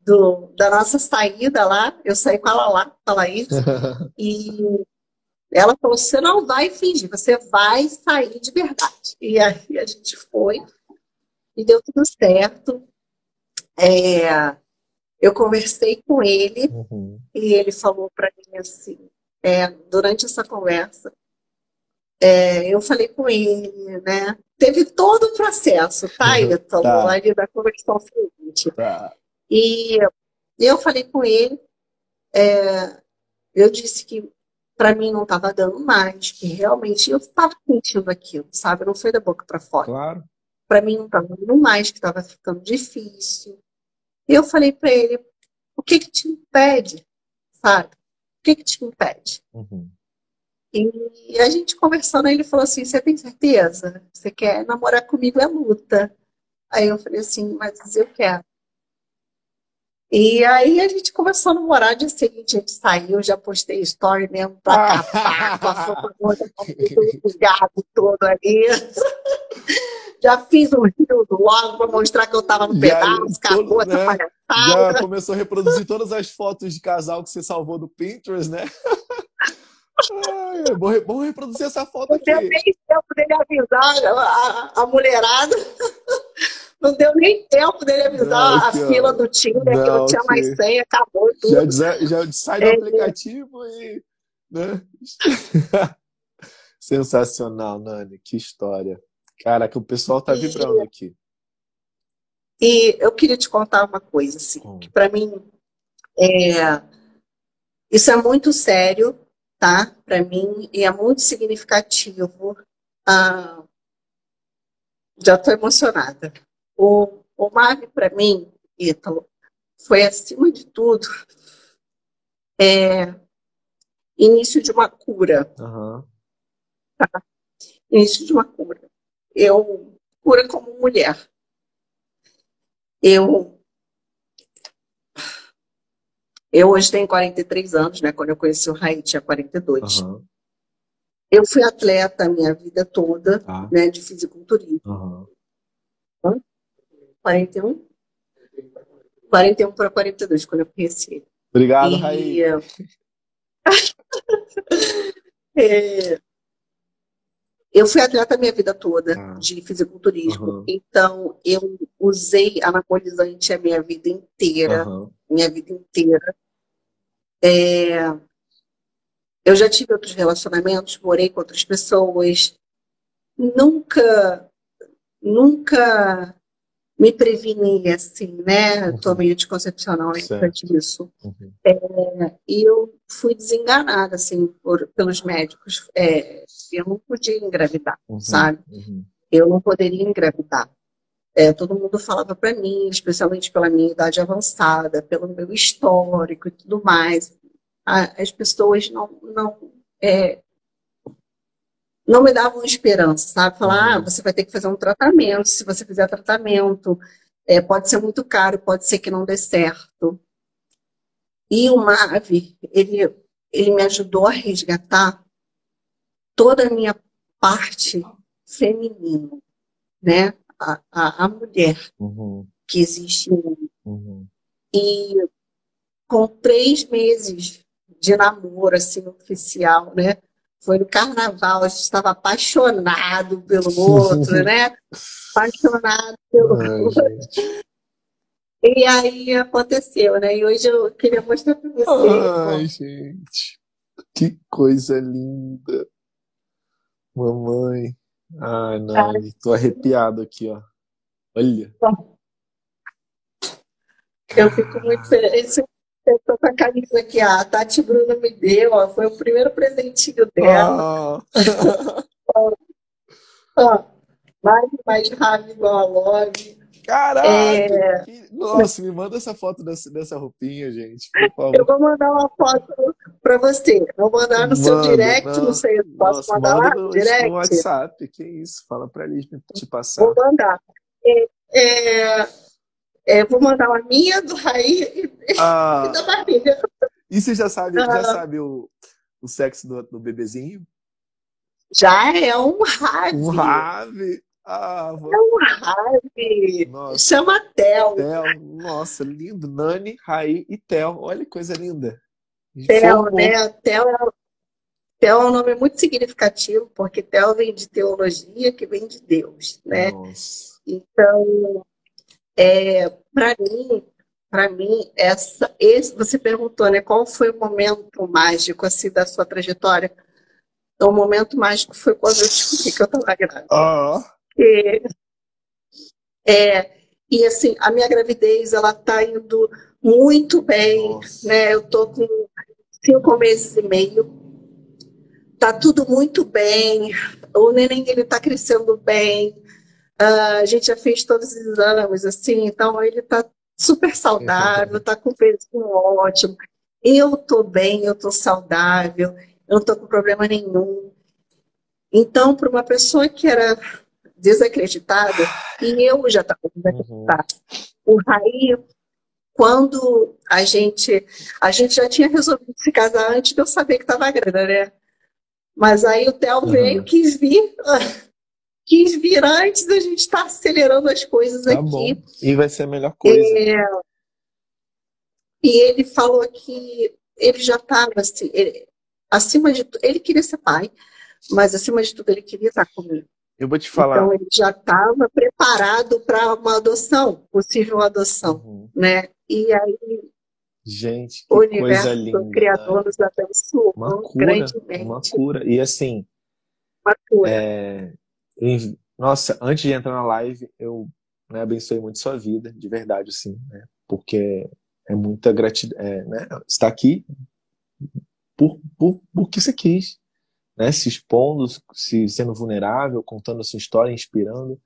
Do, da nossa saída lá. Eu saí com ela lá, com a Laís. E ela falou: você não vai fingir, você vai sair de verdade. E aí a gente foi, e deu tudo certo. É, eu conversei com ele, Uhum. e ele falou para mim assim: é, durante essa conversa, é, eu falei com ele, né? Teve todo o processo, tá, Ítalo? Tá. Ali da conversão seguinte. Tá. E eu falei com ele, é, eu disse que para mim não estava dando mais, que realmente eu estava sentindo aquilo, sabe? Não foi da boca para fora. Claro. Para mim não estava dando mais, que estava ficando difícil. E eu falei para ele, o que que te impede, sabe? O que que te impede? Uhum. E a gente conversando, ele falou assim: Você tem certeza? Você quer namorar comigo? É luta. Aí eu falei assim: Mas eu quero. E aí a gente começou a namorar. Dia seguinte a gente saiu, já postei story mesmo pra capar, com a foto o gato todo ali. Já fiz um rio do logo pra mostrar que eu tava no pedaço, acabou essa né? palhaçada. Já começou a reproduzir todas as fotos de casal que você salvou do Pinterest, né? Ai, é bom, re- bom reproduzir essa foto Não aqui. deu nem tempo dele avisar a, a- a mulherada. Não deu nem tempo dele avisar Não, a fila do Tinder, que Não, não tinha mais senha, acabou tudo. Já, já sai do É. aplicativo e. Né? Sensacional, Nani. Que história. Caraca, o pessoal tá E- vibrando aqui. E eu queria te contar uma coisa, assim, Hum. que para mim é, isso é muito sério, tá? Para mim, e é muito significativo. Ah, já estou emocionada. O, o MAV, para mim, Ítalo, foi acima de tudo é, início de uma cura. Aham. início de uma cura. Eu, cura como mulher. Eu, eu hoje tenho 43 anos, né? Quando eu conheci o Raí, tinha 42. Aham. Eu fui atleta a minha vida toda, Tá. né? De fisiculturismo. Aham. 41? 41 para 42, quando eu conheci ele. Obrigado, E, Raí. é, eu fui atleta a minha vida toda Ah. de fisiculturismo. Aham. Então, eu usei anabolizante a minha vida inteira. Aham. Minha vida inteira. É, eu já tive outros relacionamentos, morei com outras pessoas. Nunca, nunca me preveni assim, né? Uhum. Tomei anticoncepcional é Certo. importante disso. Uhum. E eu fui desenganada, assim, por- pelos médicos. É, eu não podia engravidar, Uhum. sabe? Uhum. Eu não poderia engravidar. É, todo mundo falava para mim, especialmente pela minha idade avançada, pelo meu histórico e tudo mais. A- as pessoas não, não, é, não me davam esperança, sabe? Falar, ah, Uhum. você vai ter que fazer um tratamento. Se você fizer tratamento, é, pode ser muito caro, pode ser que não dê certo. E o MAV, ele, ele me ajudou a resgatar toda a minha parte feminina, né? A, a, a mulher Uhum. que existe em mim. Uhum. E com três meses de namoro, assim, oficial, né? Foi no carnaval, a gente estava apaixonado pelo outro, né? Apaixonado pelo Ai, outro. gente. E aí aconteceu, né? E hoje eu queria mostrar para você. Ai, gente. Que coisa linda. Mamãe. Ai, Nani. Tô arrepiado aqui, ó. Olha. Eu fico muito feliz. Eu tô com a camisa aqui, a Tati Bruna me deu, ó, foi o primeiro presentinho dela. Ah. Ó, mais, mais rápido igual a Love. Caraca! É. que- Nossa, me manda essa foto dessa, dessa roupinha, gente, por Eu favor. vou mandar uma foto pra você. Vou mandar no seu Manda, direct, não. não sei, posso Nossa, mandar lá manda no no, direct? no WhatsApp. Que isso? Fala pra me- te passar. Vou mandar. É, é, é, vou mandar uma minha do Raí e, Ah, e da Marília. e você já sabe, já Ah. sabe o, o sexo do, do bebezinho? Já é um rave. Um rave. Ah, vou... É um rave. Nossa. Chama Theo. Theo, nossa, lindo. Nani, Raí e Theo. Olha que coisa linda. Theo, Formou. né? Theo é, Theo é um nome muito significativo, porque Theo vem de teologia, que vem de Deus, né? Nossa. Então, é, para mim, para mim, essa, esse, você perguntou, né? Qual foi o momento mágico assim da sua trajetória? Então, o momento mágico foi quando eu descobri que eu estava grávida. Ah, E, é, e assim, a minha gravidez, ela está indo muito bem, Nossa. né? Eu tô com cinco meses e meio. Tá tudo muito bem. O neném, ele tá crescendo bem. Ah, a gente já fez todos os exames, assim, então ele tá super saudável, tá com peso ótimo. Eu tô bem, eu tô saudável, eu não tô com problema nenhum. Então, para uma pessoa que era desacreditada, e eu já estava desacreditada, o Raí, quando a gente, a gente já tinha resolvido se casar antes de eu saber que estava grávida, né? Mas aí o Theo Uhum. veio, quis vir, quis vir antes, a gente está acelerando as coisas tá aqui. bom. E vai ser a melhor coisa. É, e ele falou que ele já estava assim, ele- acima de tudo, ele queria ser pai, mas acima de tudo ele queria estar comigo. Eu vou te falar. Então ele já estava preparado para uma adoção, possível adoção, Uhum. né? E aí Gente, o universo, coisa linda. o Criador nos abençoou Uma cura, grandemente. uma cura. E assim, Uma cura. é, em- nossa, antes de entrar na live, eu né, abençoei muito sua vida, de verdade, assim, né? Porque é muita gratidão, é, né? Aqui por, por, porque você quis, né? Se expondo, se sendo vulnerável, contando a sua história, inspirando.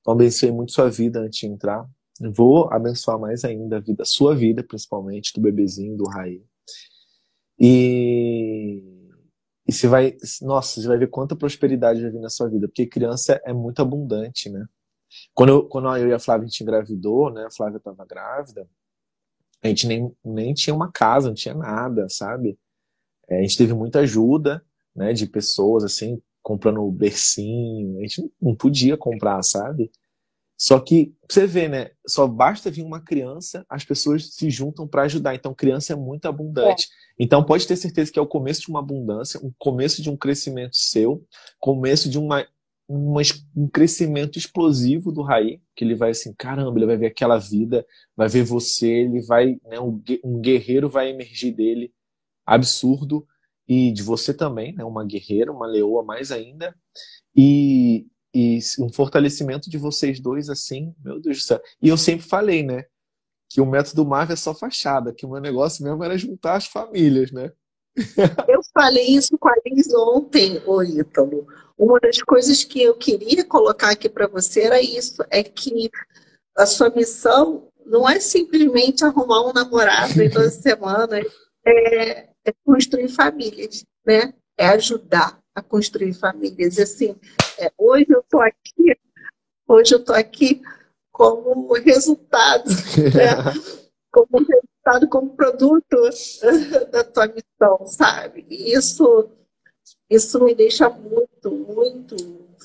Então, abençoei muito sua vida antes de entrar. Vou abençoar mais ainda a vida, sua vida, principalmente, do bebezinho, do Raí. E, e você vai, nossa, você vai ver quanta prosperidade vai vir na sua vida, porque criança é muito abundante, né? Quando eu, quando eu e a Flávia a gente engravidou, né? A Flávia estava grávida, a gente nem, nem tinha uma casa, não tinha nada, sabe? É, a gente teve muita ajuda, né? De pessoas, assim, comprando bercinho, a gente não podia comprar, sabe? Só que, você vê, né? Só basta vir uma criança, as pessoas se juntam para ajudar. Então, criança é muito abundante. Então, pode ter certeza que é o começo de uma abundância, um começo de um crescimento seu, começo de uma, uma um crescimento explosivo do Raí, que ele vai assim, caramba, ele vai ver aquela vida, vai ver você, ele vai, né? Um, um guerreiro vai emergir dele, absurdo, e de você também, né? Uma guerreira, uma leoa mais ainda. E, e um fortalecimento de vocês dois, assim, meu Deus do céu. E eu sempre falei, né? Que o método Marvel é só fachada, que o meu negócio mesmo era juntar as famílias, né? Eu falei isso com a Liz ontem, ô Ítalo. Uma das coisas que eu queria colocar aqui para você era isso, é que a sua missão não é simplesmente arrumar um namorado em duas semanas, é, é construir famílias, né? É ajudar a construir famílias. E assim, é, hoje eu estou aqui, hoje eu estou aqui como resultado, né? como resultado, como produto da tua missão, sabe? E isso, isso me deixa muito, muito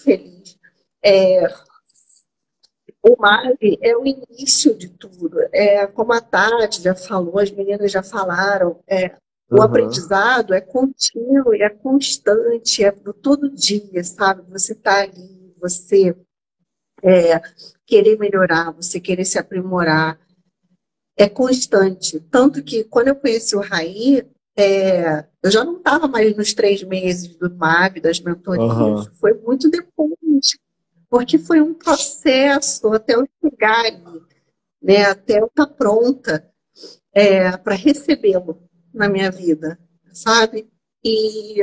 feliz. É, o MAV é o início de tudo. É, como a Tati já falou, as meninas já falaram, é, o Uhum. aprendizado é contínuo, é constante, é do todo dia, sabe? Você está ali, você é, querer melhorar, você querer se aprimorar, é constante. Tanto que quando eu conheci o Raí, é, eu já não estava mais nos três meses do MAV, das mentorias, Aham. foi muito depois, porque foi um processo até eu chegar ali. né, até eu estar pronta é, para recebê-lo na minha vida, sabe? E,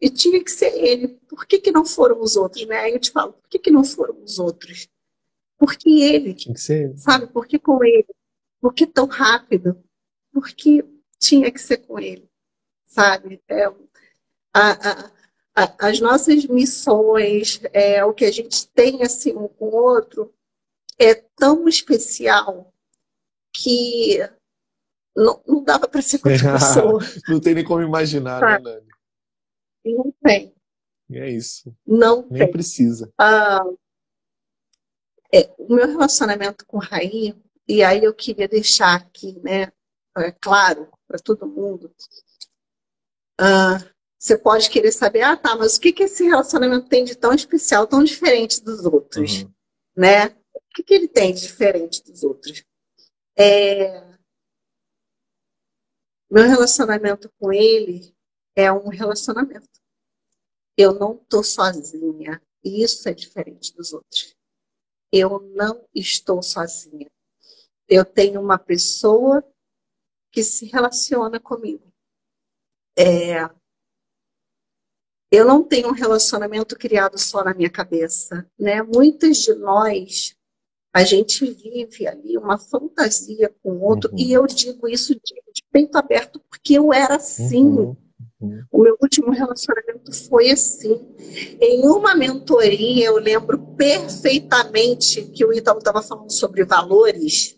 e tinha que ser ele. Por que, que não foram os outros, né? Eu te falo, por que, que não foram os outros? Porque ele, Tinha que ser ele. sabe? Por que com ele? Por que tão rápido? Porque tinha que ser com ele, sabe? É, a- a- a- as nossas missões, é, o que a gente tem assim um com o outro, é tão especial que não, não dava para ser com outra pessoa. Não tem nem como imaginar, Tá. né, Nani? Não tem, é isso. não Nem tem. precisa. Ah, é, o meu relacionamento com o Raí, e aí eu queria deixar aqui, né, é claro, para todo mundo. Ah, você pode querer saber, ah, tá, mas o que que esse relacionamento tem de tão especial, tão diferente dos outros, Uhum. né? O que que ele tem de diferente dos outros? É, meu relacionamento com ele é um relacionamento. Eu não estou sozinha. E isso é diferente dos outros. Eu não estou sozinha. Eu tenho uma pessoa que se relaciona comigo. É, eu não tenho um relacionamento criado só na minha cabeça, né? Muitas de nós, a gente vive ali uma fantasia com o outro, Uhum. e eu digo isso de, de peito aberto porque eu era assim. Uhum. Uhum. O meu último relacionamento foi assim. Em uma mentoria, eu lembro perfeitamente que o Ítalo estava falando sobre valores,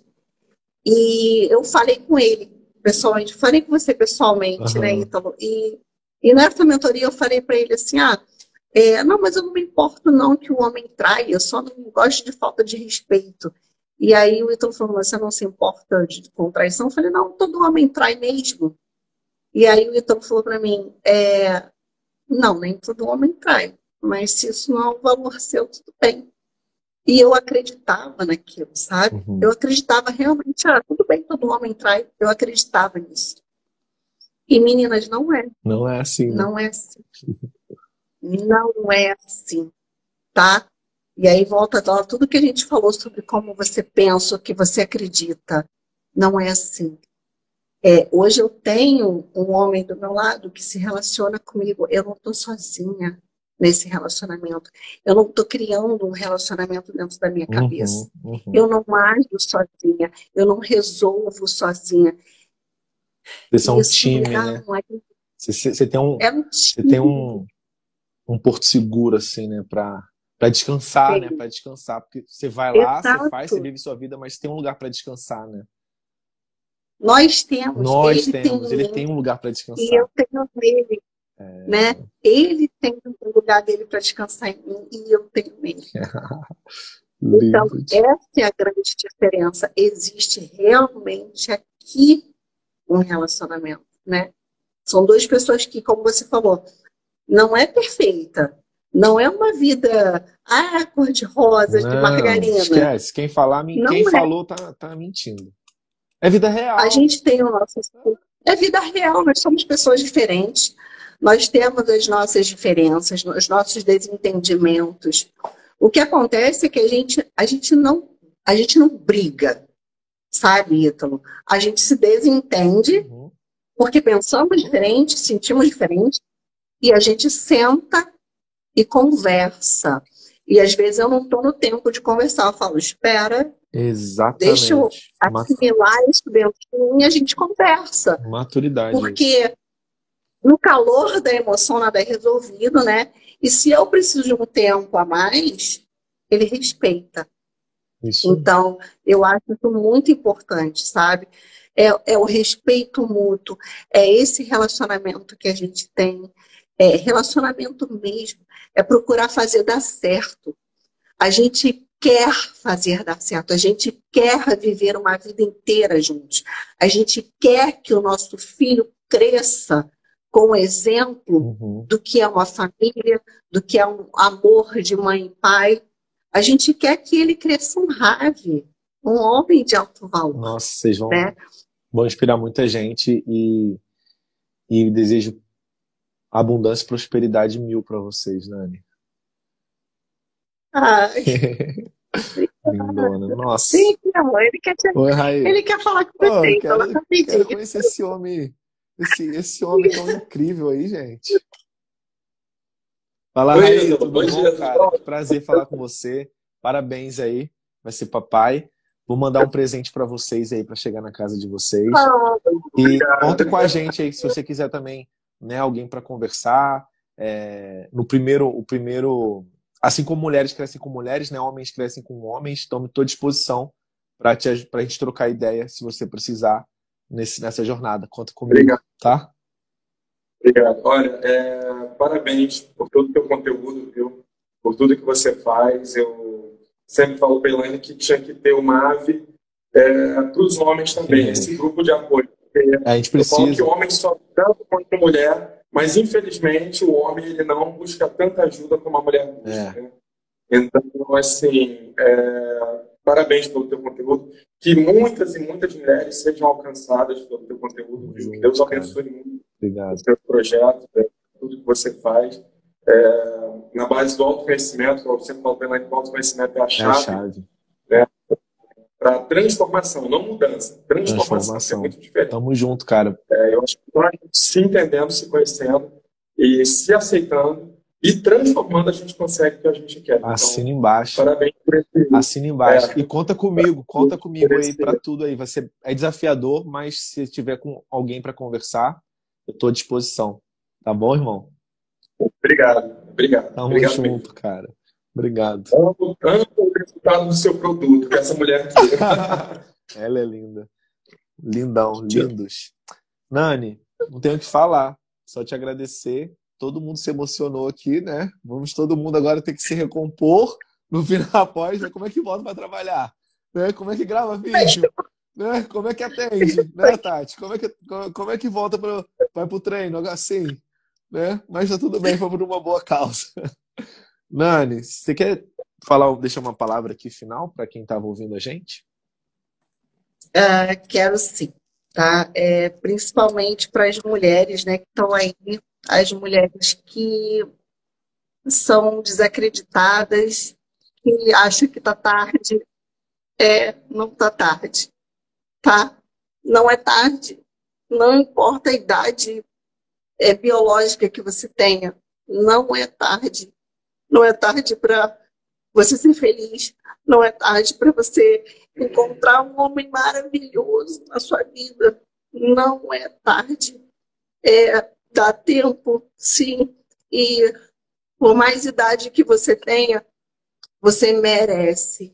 e eu falei com ele pessoalmente, falei com você pessoalmente, né. Ítalo? E, e nessa mentoria eu falei para ele assim: ah, é, não, mas eu não me importo não que o homem traia, eu só não gosto de falta de respeito. E aí o Ítalo falou: você não se importa de, com traição? Eu falei: não, todo homem trai mesmo. E aí o Ítalo falou para mim, é, não, nem todo homem trai, mas se isso não é um valor seu, tudo bem. E eu acreditava naquilo, sabe? Uhum. Eu acreditava realmente, ah, tudo bem, todo homem trai. Eu acreditava nisso. E meninas, não é, Não é assim. né? não é assim. Não é assim, tá? E aí volta a tudo que a gente falou sobre como você pensa, o que você acredita. Não é assim. É, hoje eu tenho um homem do meu lado que se relaciona comigo. Eu não estou sozinha nesse relacionamento. Eu não estou criando um relacionamento dentro da minha cabeça. Uhum, uhum. Eu não ajo sozinha. Eu não resolvo sozinha. Vocês são um Isso time, né? é, Você, você- você tem um, é um você time. tem um, um porto seguro, assim, né? Pra, pra descansar, Sim. né? Pra descansar. Porque você vai lá, você Exato. faz, você vive sua vida, mas tem um lugar pra descansar, né? Nós temos. Nós ele temos, tem ele tem um lugar pra E descansar. eu tenho nele, né? Ele tem um lugar dele para descansar em mim e eu tenho nele. Então, essa é a grande diferença. Existe realmente aqui um relacionamento, né? São duas pessoas que, como você falou, não é perfeita. Não é uma vida, ah, cor-de-rosa, de Não, margarina. esquece. Quem falar, Não quem é. falou tá, tá mentindo. É vida real. A gente tem o nosso. É vida real, nós somos pessoas diferentes, nós temos as nossas diferenças, os nossos desentendimentos. O que acontece é que a gente, a gente não, a gente não briga, sabe, Ítalo? A gente se desentende Uhum. porque pensamos diferente, sentimos diferente, e a gente senta e conversa. E às vezes eu não estou no tempo de conversar, eu falo, espera, Exatamente. Deixa eu assimilar isso dentro de mim e a gente conversa. Maturidade. Porque no calor da emoção nada é resolvido, né? E se eu preciso de um tempo a mais, ele respeita. Isso. Então, eu acho isso muito importante, sabe? É, é o respeito mútuo, é esse relacionamento que a gente tem, é relacionamento mesmo, é procurar fazer dar certo. A gente quer fazer dar certo, a gente quer viver uma vida inteira juntos, a gente quer que o nosso filho cresça com o exemplo Uhum. do que é uma família, do que é um amor de mãe e pai. A gente quer que ele cresça um rave, um homem de alto valor, Nossa, vocês vão, né? vão inspirar muita gente e, e desejo abundância e prosperidade mil pra vocês, Nani. Ai, Lindona. Nossa. Sim, meu amor, ele quer, te... Oi, ele quer falar com você, eu então quero, ela tá quero pedindo. conhecer esse homem, esse, esse homem tão incrível aí, gente. Fala, Oi, Raí, tudo Bom dia, cara? bom? Prazer falar com você. Parabéns aí, vai ser papai. Vou mandar um presente pra vocês aí, pra chegar na casa de vocês. Ah, E conta com a gente aí, se você quiser também, né, alguém para conversar. É, no primeiro, o primeiro, assim como mulheres crescem com mulheres, né, homens crescem com homens, então estou à disposição para a gente trocar ideia, se você precisar nesse, nessa jornada. Conta comigo, Obrigado. tá? Obrigado. Olha, é, parabéns por todo o teu conteúdo, viu? Por tudo que você faz. Eu sempre falo para Elaine que tinha que ter uma ave para os homens também, Sim. esse grupo de apoio. Porque A gente eu falo que precisa. o homem só tanto quanto mulher, mas infelizmente o homem ele não busca tanta ajuda como a mulher busca. É. né? Então, assim, é, parabéns pelo teu conteúdo. Que muitas e muitas mulheres sejam alcançadas pelo teu conteúdo. Que Deus abençoe muito Obrigado. o seu projeto, né, tudo que você faz. É, na base do autoconhecimento, como você falou, pela o autoconhecimento é a É a chave chave. Para transformação, não mudança. Transformação, Transformação. é muito diferente. Tamo junto, cara. É, eu acho que nós se entendendo, se conhecendo e se aceitando e transformando, a gente consegue o que a gente quer. Então, Assina embaixo. parabéns por esse. Assina embaixo. É. E conta comigo, conta comigo aí para tudo aí. Vai ser, é desafiador, mas se tiver com alguém para conversar, eu tô à disposição. Tá bom, irmão? Obrigado, obrigado. Tamo obrigado junto, mesmo. cara. Obrigado. Amo, amo o resultado do seu produto, que essa mulher aqui. Ela é linda. Lindão, lindos. Nani, não tenho o que falar. Só te agradecer. Todo mundo se emocionou aqui, né? Vamos todo mundo agora ter que se recompor no final após. Né? Como é que volta para trabalhar? Né? Como é que grava vídeo? Né? Como é que atende? Né, Tati? Como é que, como, é que volta para pro treino? Assim, né? Mas tá tudo bem, foi por uma boa causa. Nani, você quer falar, deixar uma palavra aqui final para quem estava ouvindo a gente? Ah, quero sim, tá? É, principalmente para as mulheres, né, que estão aí, as mulheres que são desacreditadas, que acham que tá tarde. É, não tá tarde, tá? Não é tarde. Não importa a idade é, biológica que você tenha, não é tarde. Não é tarde para você ser feliz, não é tarde para você encontrar um homem maravilhoso na sua vida. Não é tarde. É, dá tempo, sim. E por mais idade que você tenha, você merece.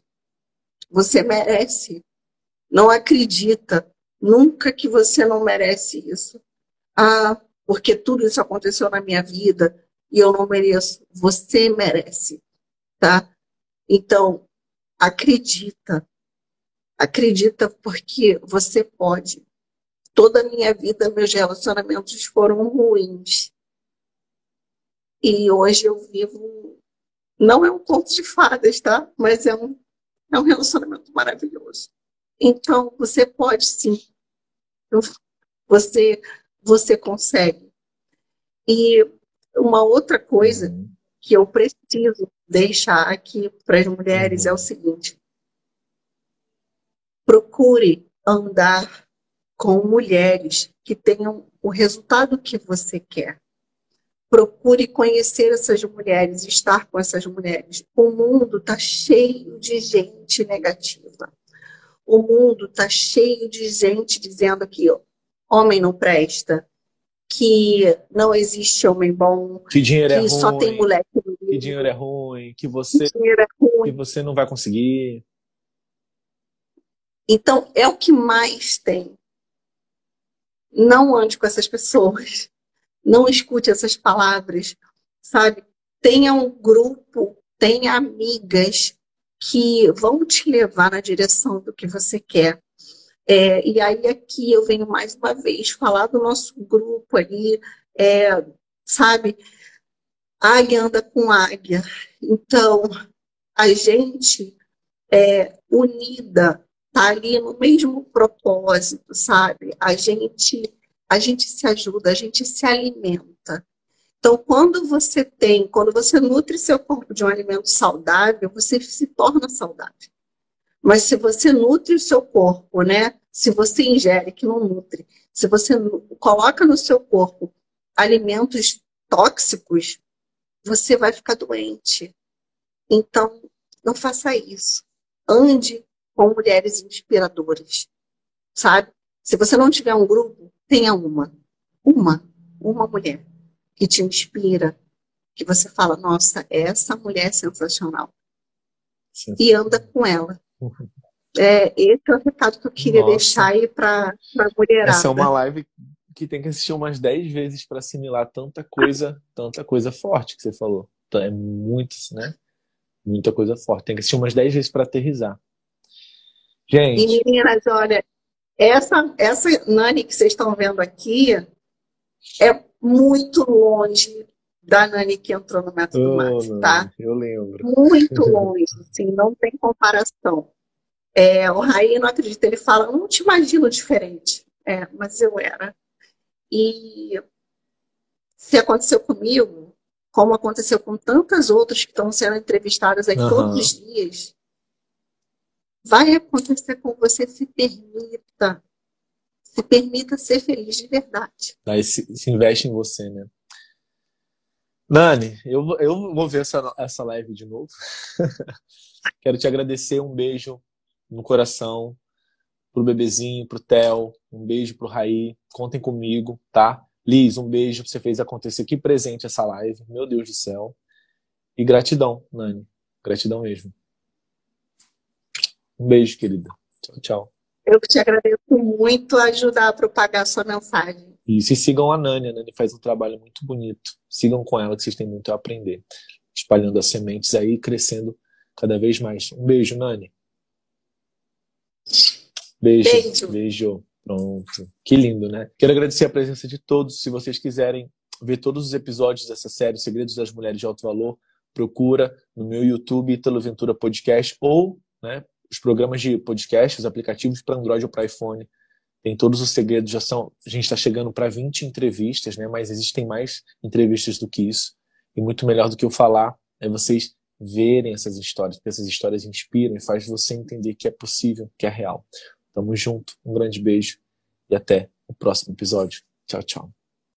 Você merece. Não acredita nunca que você não merece isso. Ah, porque tudo isso aconteceu na minha vida e eu não mereço. Você merece, tá? Então, acredita. Acredita porque você pode. Toda a minha vida, meus relacionamentos foram ruins. E hoje eu vivo. Não é um conto de fadas, tá? Mas é um, é um relacionamento maravilhoso. Então, você pode sim. Você, você consegue. E uma outra coisa que eu preciso deixar aqui para as mulheres é o seguinte: procure andar com mulheres que tenham o resultado que você quer. Procure conhecer essas mulheres, estar com essas mulheres. O mundo está cheio de gente negativa. O mundo está cheio de gente dizendo que homem não presta, que não existe homem bom, Que dinheiro é que só tem ruim, mulher que que dinheiro é ruim, que você, dinheiro é ruim. que você não vai conseguir. Então, é o que mais tem. Não ande com essas pessoas. Não escute essas palavras, sabe? Tenha um grupo, tenha amigas que vão te levar na direção do que você quer. É, e aí aqui eu venho mais uma vez falar do nosso grupo ali, é, sabe? Águia anda com águia. Então, a gente é unida, tá ali no mesmo propósito, sabe? A gente, a gente se ajuda, a gente se alimenta. Então, quando você tem, quando você nutre seu corpo de um alimento saudável, você se torna saudável. Mas se você nutre o seu corpo, né? Se você ingere, que não nutre, se você coloca no seu corpo alimentos tóxicos, você vai ficar doente. Então, não faça isso. Ande com mulheres inspiradoras, sabe? Se você não tiver um grupo, tenha uma. Uma. Uma mulher que te inspira, que você fala, nossa, essa mulher é sensacional. Sim. E anda com ela. É, esse é o recado que eu queria nossa. deixar aí para a mulherada. Essa é uma live que tem que assistir umas 10 vezes para assimilar tanta coisa, tanta coisa forte que você falou. Então, é muito, né? Muita coisa forte. Tem que assistir umas 10 vezes para aterrizar. Gente. E meninas, olha, essa, essa Nani que vocês estão vendo aqui é muito longe da Nani que entrou no método oh, tá? Eu lembro. Muito longe, assim, não tem comparação. É, o Raí não acredita, ele fala, não te imagino diferente. É, mas eu era. E se aconteceu comigo, como aconteceu com tantas outras que estão sendo entrevistadas aí uhum. todos os dias, vai acontecer com você, se permita. Se permita ser feliz de verdade. Aí se, se investe em você, né? Nani, eu, eu vou ver essa, essa live de novo. Quero te agradecer, um beijo no coração pro bebezinho, pro Theo, um beijo pro Raí, contem comigo, tá? Liz, um beijo, você fez acontecer, que presente essa live, meu Deus do céu. E gratidão, Nani, gratidão mesmo. Um beijo, querida. Tchau, tchau. Eu te agradeço muito ajudar a propagar a sua mensagem. E se sigam a Nani, a Nani faz um trabalho muito bonito. Sigam com ela que vocês têm muito a aprender. Espalhando as sementes aí, crescendo cada vez mais. Um beijo, Nani. Beijo. Beijo. Beijo. Pronto. Que lindo, né? Quero agradecer a presença de todos. Se vocês quiserem ver todos os episódios dessa série, Segredos das Mulheres de Alto Valor, procura no meu YouTube, Italo Ventura Podcast, ou né, os programas de podcast, os aplicativos para Android ou para iPhone. Tem todos os segredos, já são. A gente está chegando para 20 entrevistas, né? Mas existem mais entrevistas do que isso. E muito melhor do que eu falar é vocês verem essas histórias, porque essas histórias inspiram e faz você entender que é possível, que é real. Tamo junto, um grande beijo e até o próximo episódio. Tchau, tchau.